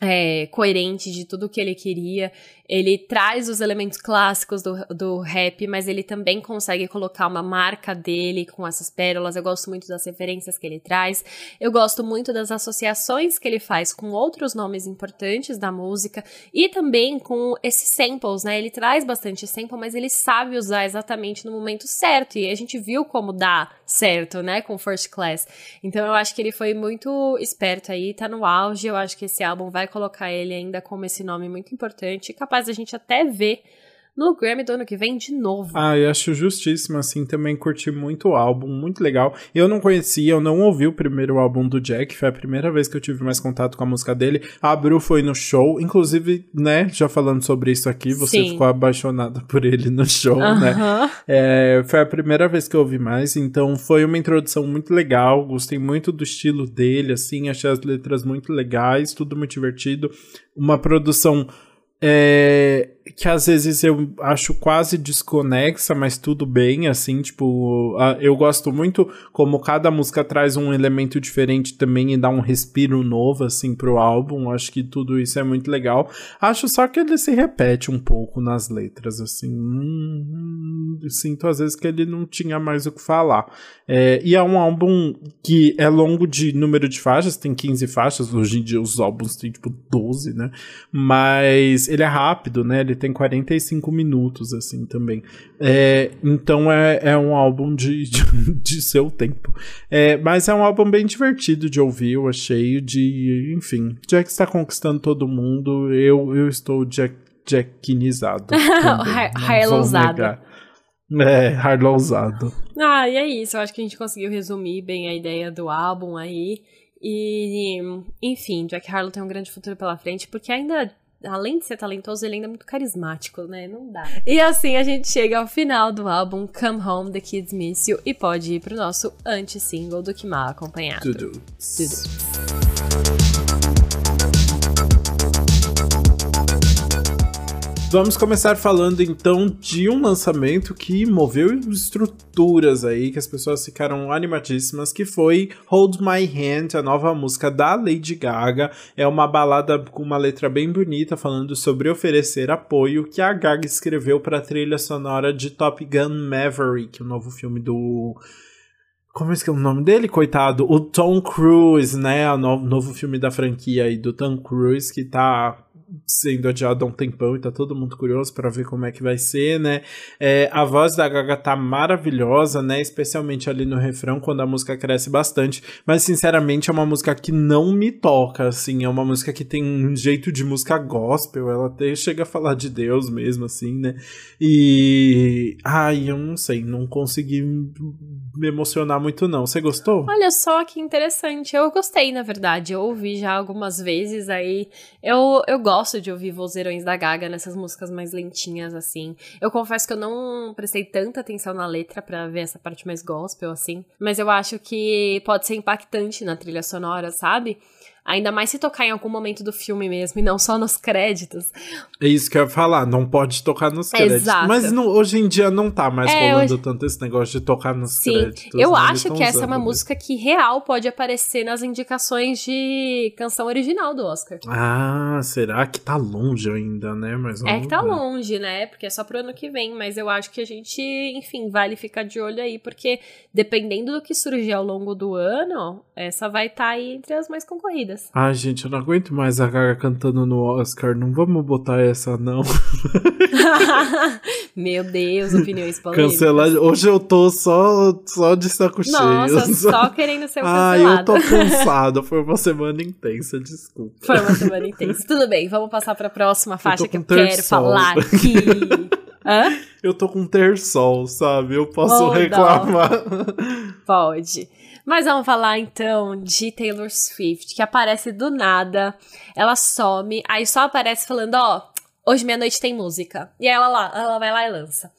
é, coerente de tudo que ele queria. Ele traz os elementos clássicos do, do rap, mas ele também consegue colocar uma marca dele com essas pérolas. Eu gosto muito das referências que ele traz. Eu gosto muito das associações que ele faz com outros nomes importantes da música e também com esses samples, né? Ele traz bastante sample, mas ele sabe usar exatamente no momento certo. E a gente viu como dá certo, né? Com First Class. Então eu acho que ele foi muito esperto aí, tá no auge. Eu acho que esse álbum vai colocar ele ainda como esse nome muito importante, capaz capaz da gente até ver no Grammy do ano que vem de novo. Ah, eu acho justíssimo, assim, também curti muito o álbum, muito legal. Eu não conhecia, eu não ouvi o primeiro álbum do Jack, foi a primeira vez que eu tive mais contato com a música dele. A Bru foi no show, inclusive, né, já falando sobre isso aqui, você Sim. ficou apaixonada por ele no show, uh -huh. né? É, foi a primeira vez que eu ouvi mais, então foi uma introdução muito legal, gostei muito do estilo dele, assim, achei as letras muito legais, tudo muito divertido. Uma produção é, que às vezes eu acho quase desconexa, mas tudo bem, assim, tipo, eu gosto muito como cada música traz um elemento diferente também e dá um respiro novo, assim, pro álbum, acho que tudo isso é muito legal. Acho só que ele se repete um pouco nas letras, assim, hum, sinto às vezes que ele não tinha mais o que falar. É, e é um álbum que é longo de número de faixas, tem 15 faixas, hoje em dia os álbuns têm, tipo, 12, né, mas ele é rápido, né? Ele tem 45 minutos, assim, também. É, então é, é um álbum de, de, de seu tempo. É, mas é um álbum bem divertido de ouvir, eu achei. De, enfim, Jack está conquistando todo mundo. Eu, eu estou Jack, Jackinizado. Harlowzado. É, Harlowzado. Ah, e é isso. Eu acho que a gente conseguiu resumir bem a ideia do álbum aí. E, enfim, Jack Harlow tem um grande futuro pela frente, porque ainda além de ser talentoso, ele ainda é muito carismático, né? Não dá. E assim a gente chega ao final do álbum Come Home, The Kids Miss You e pode ir pro nosso anti-single do Que Mal Acompanhado. Dudu. Dudu. Vamos começar falando então de um lançamento que moveu estruturas aí, que as pessoas ficaram animadíssimas, que foi Hold My Hand, a nova música da Lady Gaga. É uma balada com uma letra bem bonita falando sobre oferecer apoio que a Gaga escreveu para a trilha sonora de Top Gun Maverick, o novo filme do como é que é o nome dele, coitado? O Tom Cruise, né? O novo, filme da franquia aí do Tom Cruise, que tá sendo adiado há um tempão e tá todo mundo curioso para ver como é que vai ser, né? É, a voz da Gaga tá maravilhosa, né? Especialmente ali no refrão, quando a música cresce bastante. Mas, sinceramente, é uma música que não me toca, assim. É uma música que tem um jeito de música gospel. Ela até chega a falar de Deus mesmo, assim, né? E. Ai, eu não sei, não consegui me emocionar muito, não. Você gostou? Olha só que interessante. Eu gostei, na verdade. Eu ouvi já algumas vezes aí. Eu, eu gosto gosto de ouvir vozeirões da Gaga nessas músicas mais lentinhas, assim. Eu confesso que eu não prestei tanta atenção na letra para ver essa parte mais gospel, assim. Mas eu acho que pode ser impactante na trilha sonora, sabe? Ainda mais se tocar em algum momento do filme mesmo, e não só nos créditos. É isso que eu ia falar, não pode tocar nos créditos. Exato. Mas não, hoje em dia não tá mais é, rolando hoje... tanto esse negócio de tocar nos Sim. créditos. Eu né? acho que essa é uma música que real pode aparecer nas indicações de canção original do Oscar. Ah, será que tá longe ainda, né? Mas é que tá ver. longe, né? Porque é só pro ano que vem, mas eu acho que a gente, enfim, vale ficar de olho aí, porque dependendo do que surgir ao longo do ano, essa vai estar tá aí entre as mais concorridas. Ai, gente, eu não aguento mais a Gaga cantando no Oscar. Não vamos botar essa, não. Meu Deus, opiniões polêmicas. Cancelar. Hoje eu tô só, só de saco cheio. Nossa, só querendo ser cancelado. Ai, eu tô cansado. Foi uma semana intensa, desculpa. Foi uma semana intensa. Tudo bem, vamos passar pra próxima faixa eu que eu quero falar aqui. Hã? Eu tô com terçol, sabe? Eu posso oh, reclamar. Não. Pode. Mas vamos falar então de Taylor Swift, que aparece do nada, ela some, aí só aparece falando: Ó, oh, hoje meia-noite tem música. E aí ela, lá, ela vai lá e lança.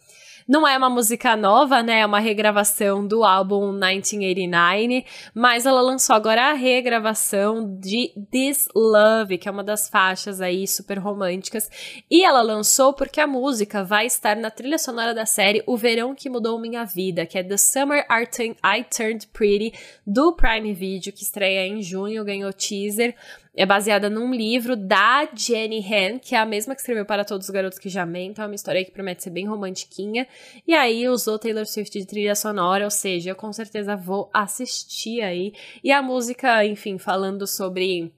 Não é uma música nova, né? É uma regravação do álbum 1989, mas ela lançou agora a regravação de This Love, que é uma das faixas aí super românticas. E ela lançou porque a música vai estar na trilha sonora da série O Verão que Mudou Minha Vida, que é The Summer I Turned Pretty, do Prime Video, que estreia em junho, ganhou teaser é baseada num livro da Jenny Han, que é a mesma que escreveu Para Todos os Garotos que Já Mentam, é uma história que promete ser bem romantiquinha. E aí usou Taylor Swift de trilha sonora, ou seja, eu com certeza vou assistir aí. E a música, enfim, falando sobre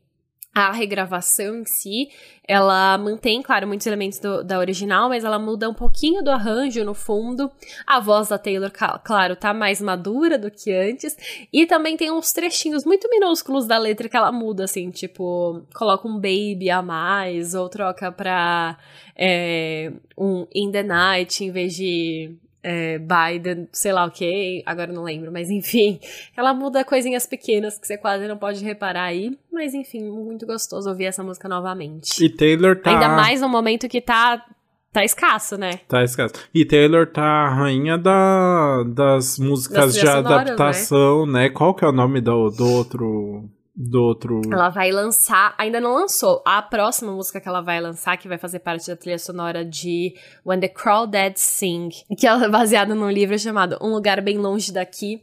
a regravação em si, ela mantém, claro, muitos elementos do, da original, mas ela muda um pouquinho do arranjo no fundo. A voz da Taylor, claro, tá mais madura do que antes. E também tem uns trechinhos muito minúsculos da letra que ela muda, assim, tipo, coloca um baby a mais, ou troca pra é, um in the night em vez de é, Biden, sei lá o que, agora não lembro, mas enfim, ela muda coisinhas pequenas que você quase não pode reparar aí, mas enfim, muito gostoso ouvir essa música novamente. E Taylor tá. Ainda mais no momento que tá. Tá escasso, né? Tá escasso. E Taylor tá a rainha da, das músicas das de sonoras, adaptação, né? né? Qual que é o nome do, do outro do outro. Ela vai lançar, ainda não lançou. A próxima música que ela vai lançar, que vai fazer parte da trilha sonora de When the Crawdads Sing, que é baseada num livro chamado Um Lugar Bem Longe Daqui.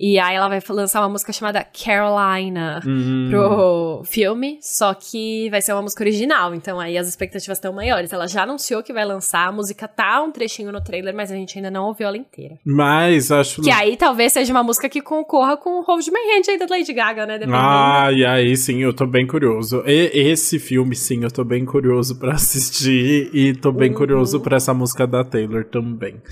E aí ela vai lançar uma música chamada Carolina uhum. pro filme, só que vai ser uma música original, então aí as expectativas estão maiores. Ela já anunciou que vai lançar, a música tá um trechinho no trailer, mas a gente ainda não ouviu ela inteira. Mas acho que aí talvez seja uma música que concorra com o Hold My Hand aí da Lady Gaga, né? Dependendo. Ah, e aí sim, eu tô bem curioso. E, esse filme sim, eu tô bem curioso para assistir e tô bem uhum. curioso para essa música da Taylor também.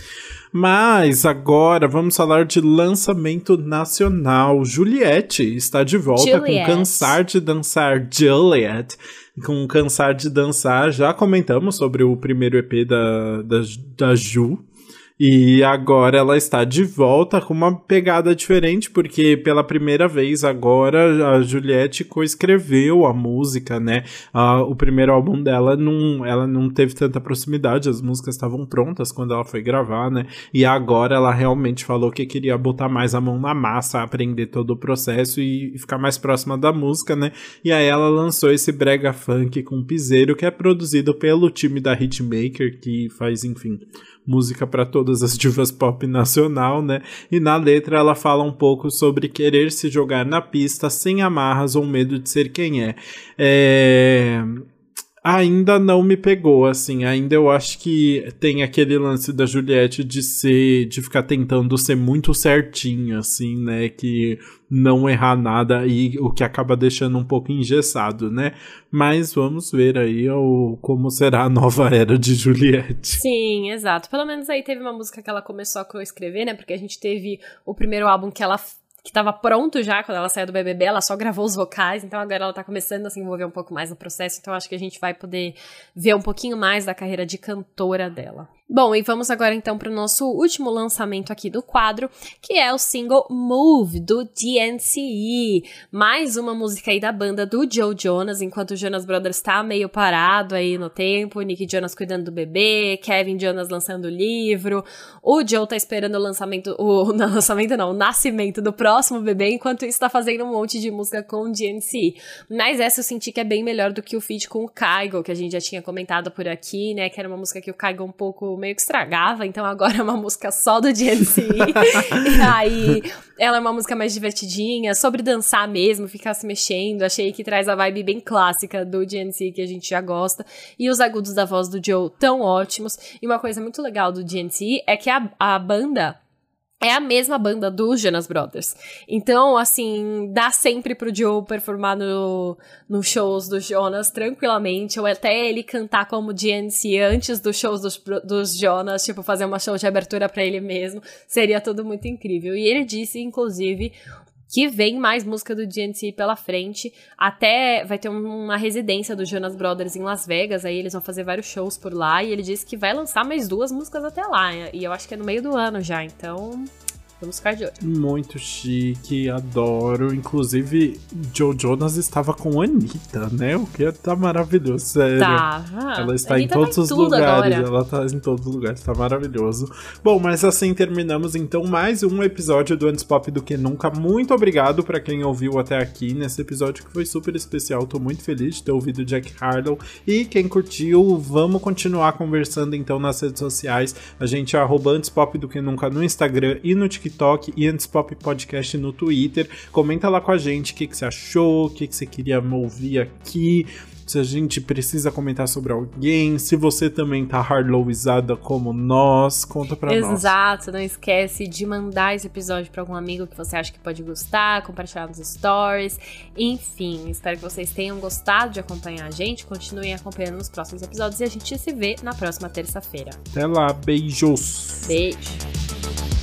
Mas agora vamos falar de lançamento nacional. Juliette está de volta Juliette. com Cansar de Dançar Juliet. Com Cansar de Dançar, já comentamos sobre o primeiro EP da, da, da Ju. E agora ela está de volta com uma pegada diferente, porque pela primeira vez agora a Juliette coescreveu a música, né? Uh, o primeiro álbum dela não, ela não teve tanta proximidade, as músicas estavam prontas quando ela foi gravar, né? E agora ela realmente falou que queria botar mais a mão na massa, aprender todo o processo e, e ficar mais próxima da música, né? E aí ela lançou esse brega funk com piseiro que é produzido pelo time da Hitmaker, que faz, enfim, música para todas as divas pop nacional, né? E na letra ela fala um pouco sobre querer se jogar na pista sem amarras ou medo de ser quem é. É ainda não me pegou, assim, ainda eu acho que tem aquele lance da Juliette de ser, de ficar tentando ser muito certinho, assim, né, que não errar nada e o que acaba deixando um pouco engessado, né, mas vamos ver aí o, como será a nova era de Juliette. Sim, exato, pelo menos aí teve uma música que ela começou a escrever, né, porque a gente teve o primeiro álbum que ela que estava pronto já quando ela saiu do BBB, ela só gravou os vocais, então agora ela tá começando a se envolver um pouco mais no processo, então acho que a gente vai poder ver um pouquinho mais da carreira de cantora dela. Bom, e vamos agora então para o nosso último lançamento aqui do quadro, que é o single Move do DNCE. Mais uma música aí da banda do Joe Jonas, enquanto o Jonas Brothers está meio parado aí no tempo, Nick Jonas cuidando do bebê, Kevin Jonas lançando o livro, o Joe tá esperando o lançamento, o não, lançamento não, o nascimento do próximo bebê, enquanto isso tá fazendo um monte de música com o DNCE. Mas essa eu senti que é bem melhor do que o feat com o Kygo, que a gente já tinha comentado por aqui, né, que era uma música que o Kygo um pouco meio que estragava, então agora é uma música só do DNC. e aí ela é uma música mais divertidinha, sobre dançar mesmo, ficar se mexendo. Achei que traz a vibe bem clássica do DNC que a gente já gosta. E os agudos da voz do Joe tão ótimos. E uma coisa muito legal do DNC é que a, a banda é a mesma banda dos Jonas Brothers. Então, assim, dá sempre pro Joe performar no, no shows dos Jonas tranquilamente, ou até ele cantar como GNC antes dos shows dos, dos Jonas, tipo, fazer uma show de abertura para ele mesmo. Seria tudo muito incrível. E ele disse, inclusive, que vem mais música do GNC pela frente. Até vai ter uma residência dos Jonas Brothers em Las Vegas, aí eles vão fazer vários shows por lá. E ele disse que vai lançar mais duas músicas até lá. E eu acho que é no meio do ano já, então Vamos ficar de olho. Muito chique, adoro. Inclusive, Joe Jonas estava com Anitta, né? O que tá maravilhoso, sério. Tava. Ela está Anitta em todos tá os lugares. Agora. Ela tá em todos os lugares, tá maravilhoso. Bom, mas assim terminamos então mais um episódio do Antes Pop do que Nunca. Muito obrigado para quem ouviu até aqui nesse episódio que foi super especial. Tô muito feliz de ter ouvido Jack Harlow. E quem curtiu, vamos continuar conversando então nas redes sociais. A gente é arroba Antes Pop do que Nunca no Instagram e no TikTok TikTok e Antes Pop Podcast no Twitter. Comenta lá com a gente o que, que você achou, o que, que você queria ouvir aqui se a gente precisa comentar sobre alguém, se você também tá hardlowizada como nós, conta pra Exato, nós. Exato, não esquece de mandar esse episódio para algum amigo que você acha que pode gostar, compartilhar nos stories, enfim, espero que vocês tenham gostado de acompanhar a gente, continuem acompanhando nos próximos episódios e a gente se vê na próxima terça-feira. Até lá, beijos! Beijo!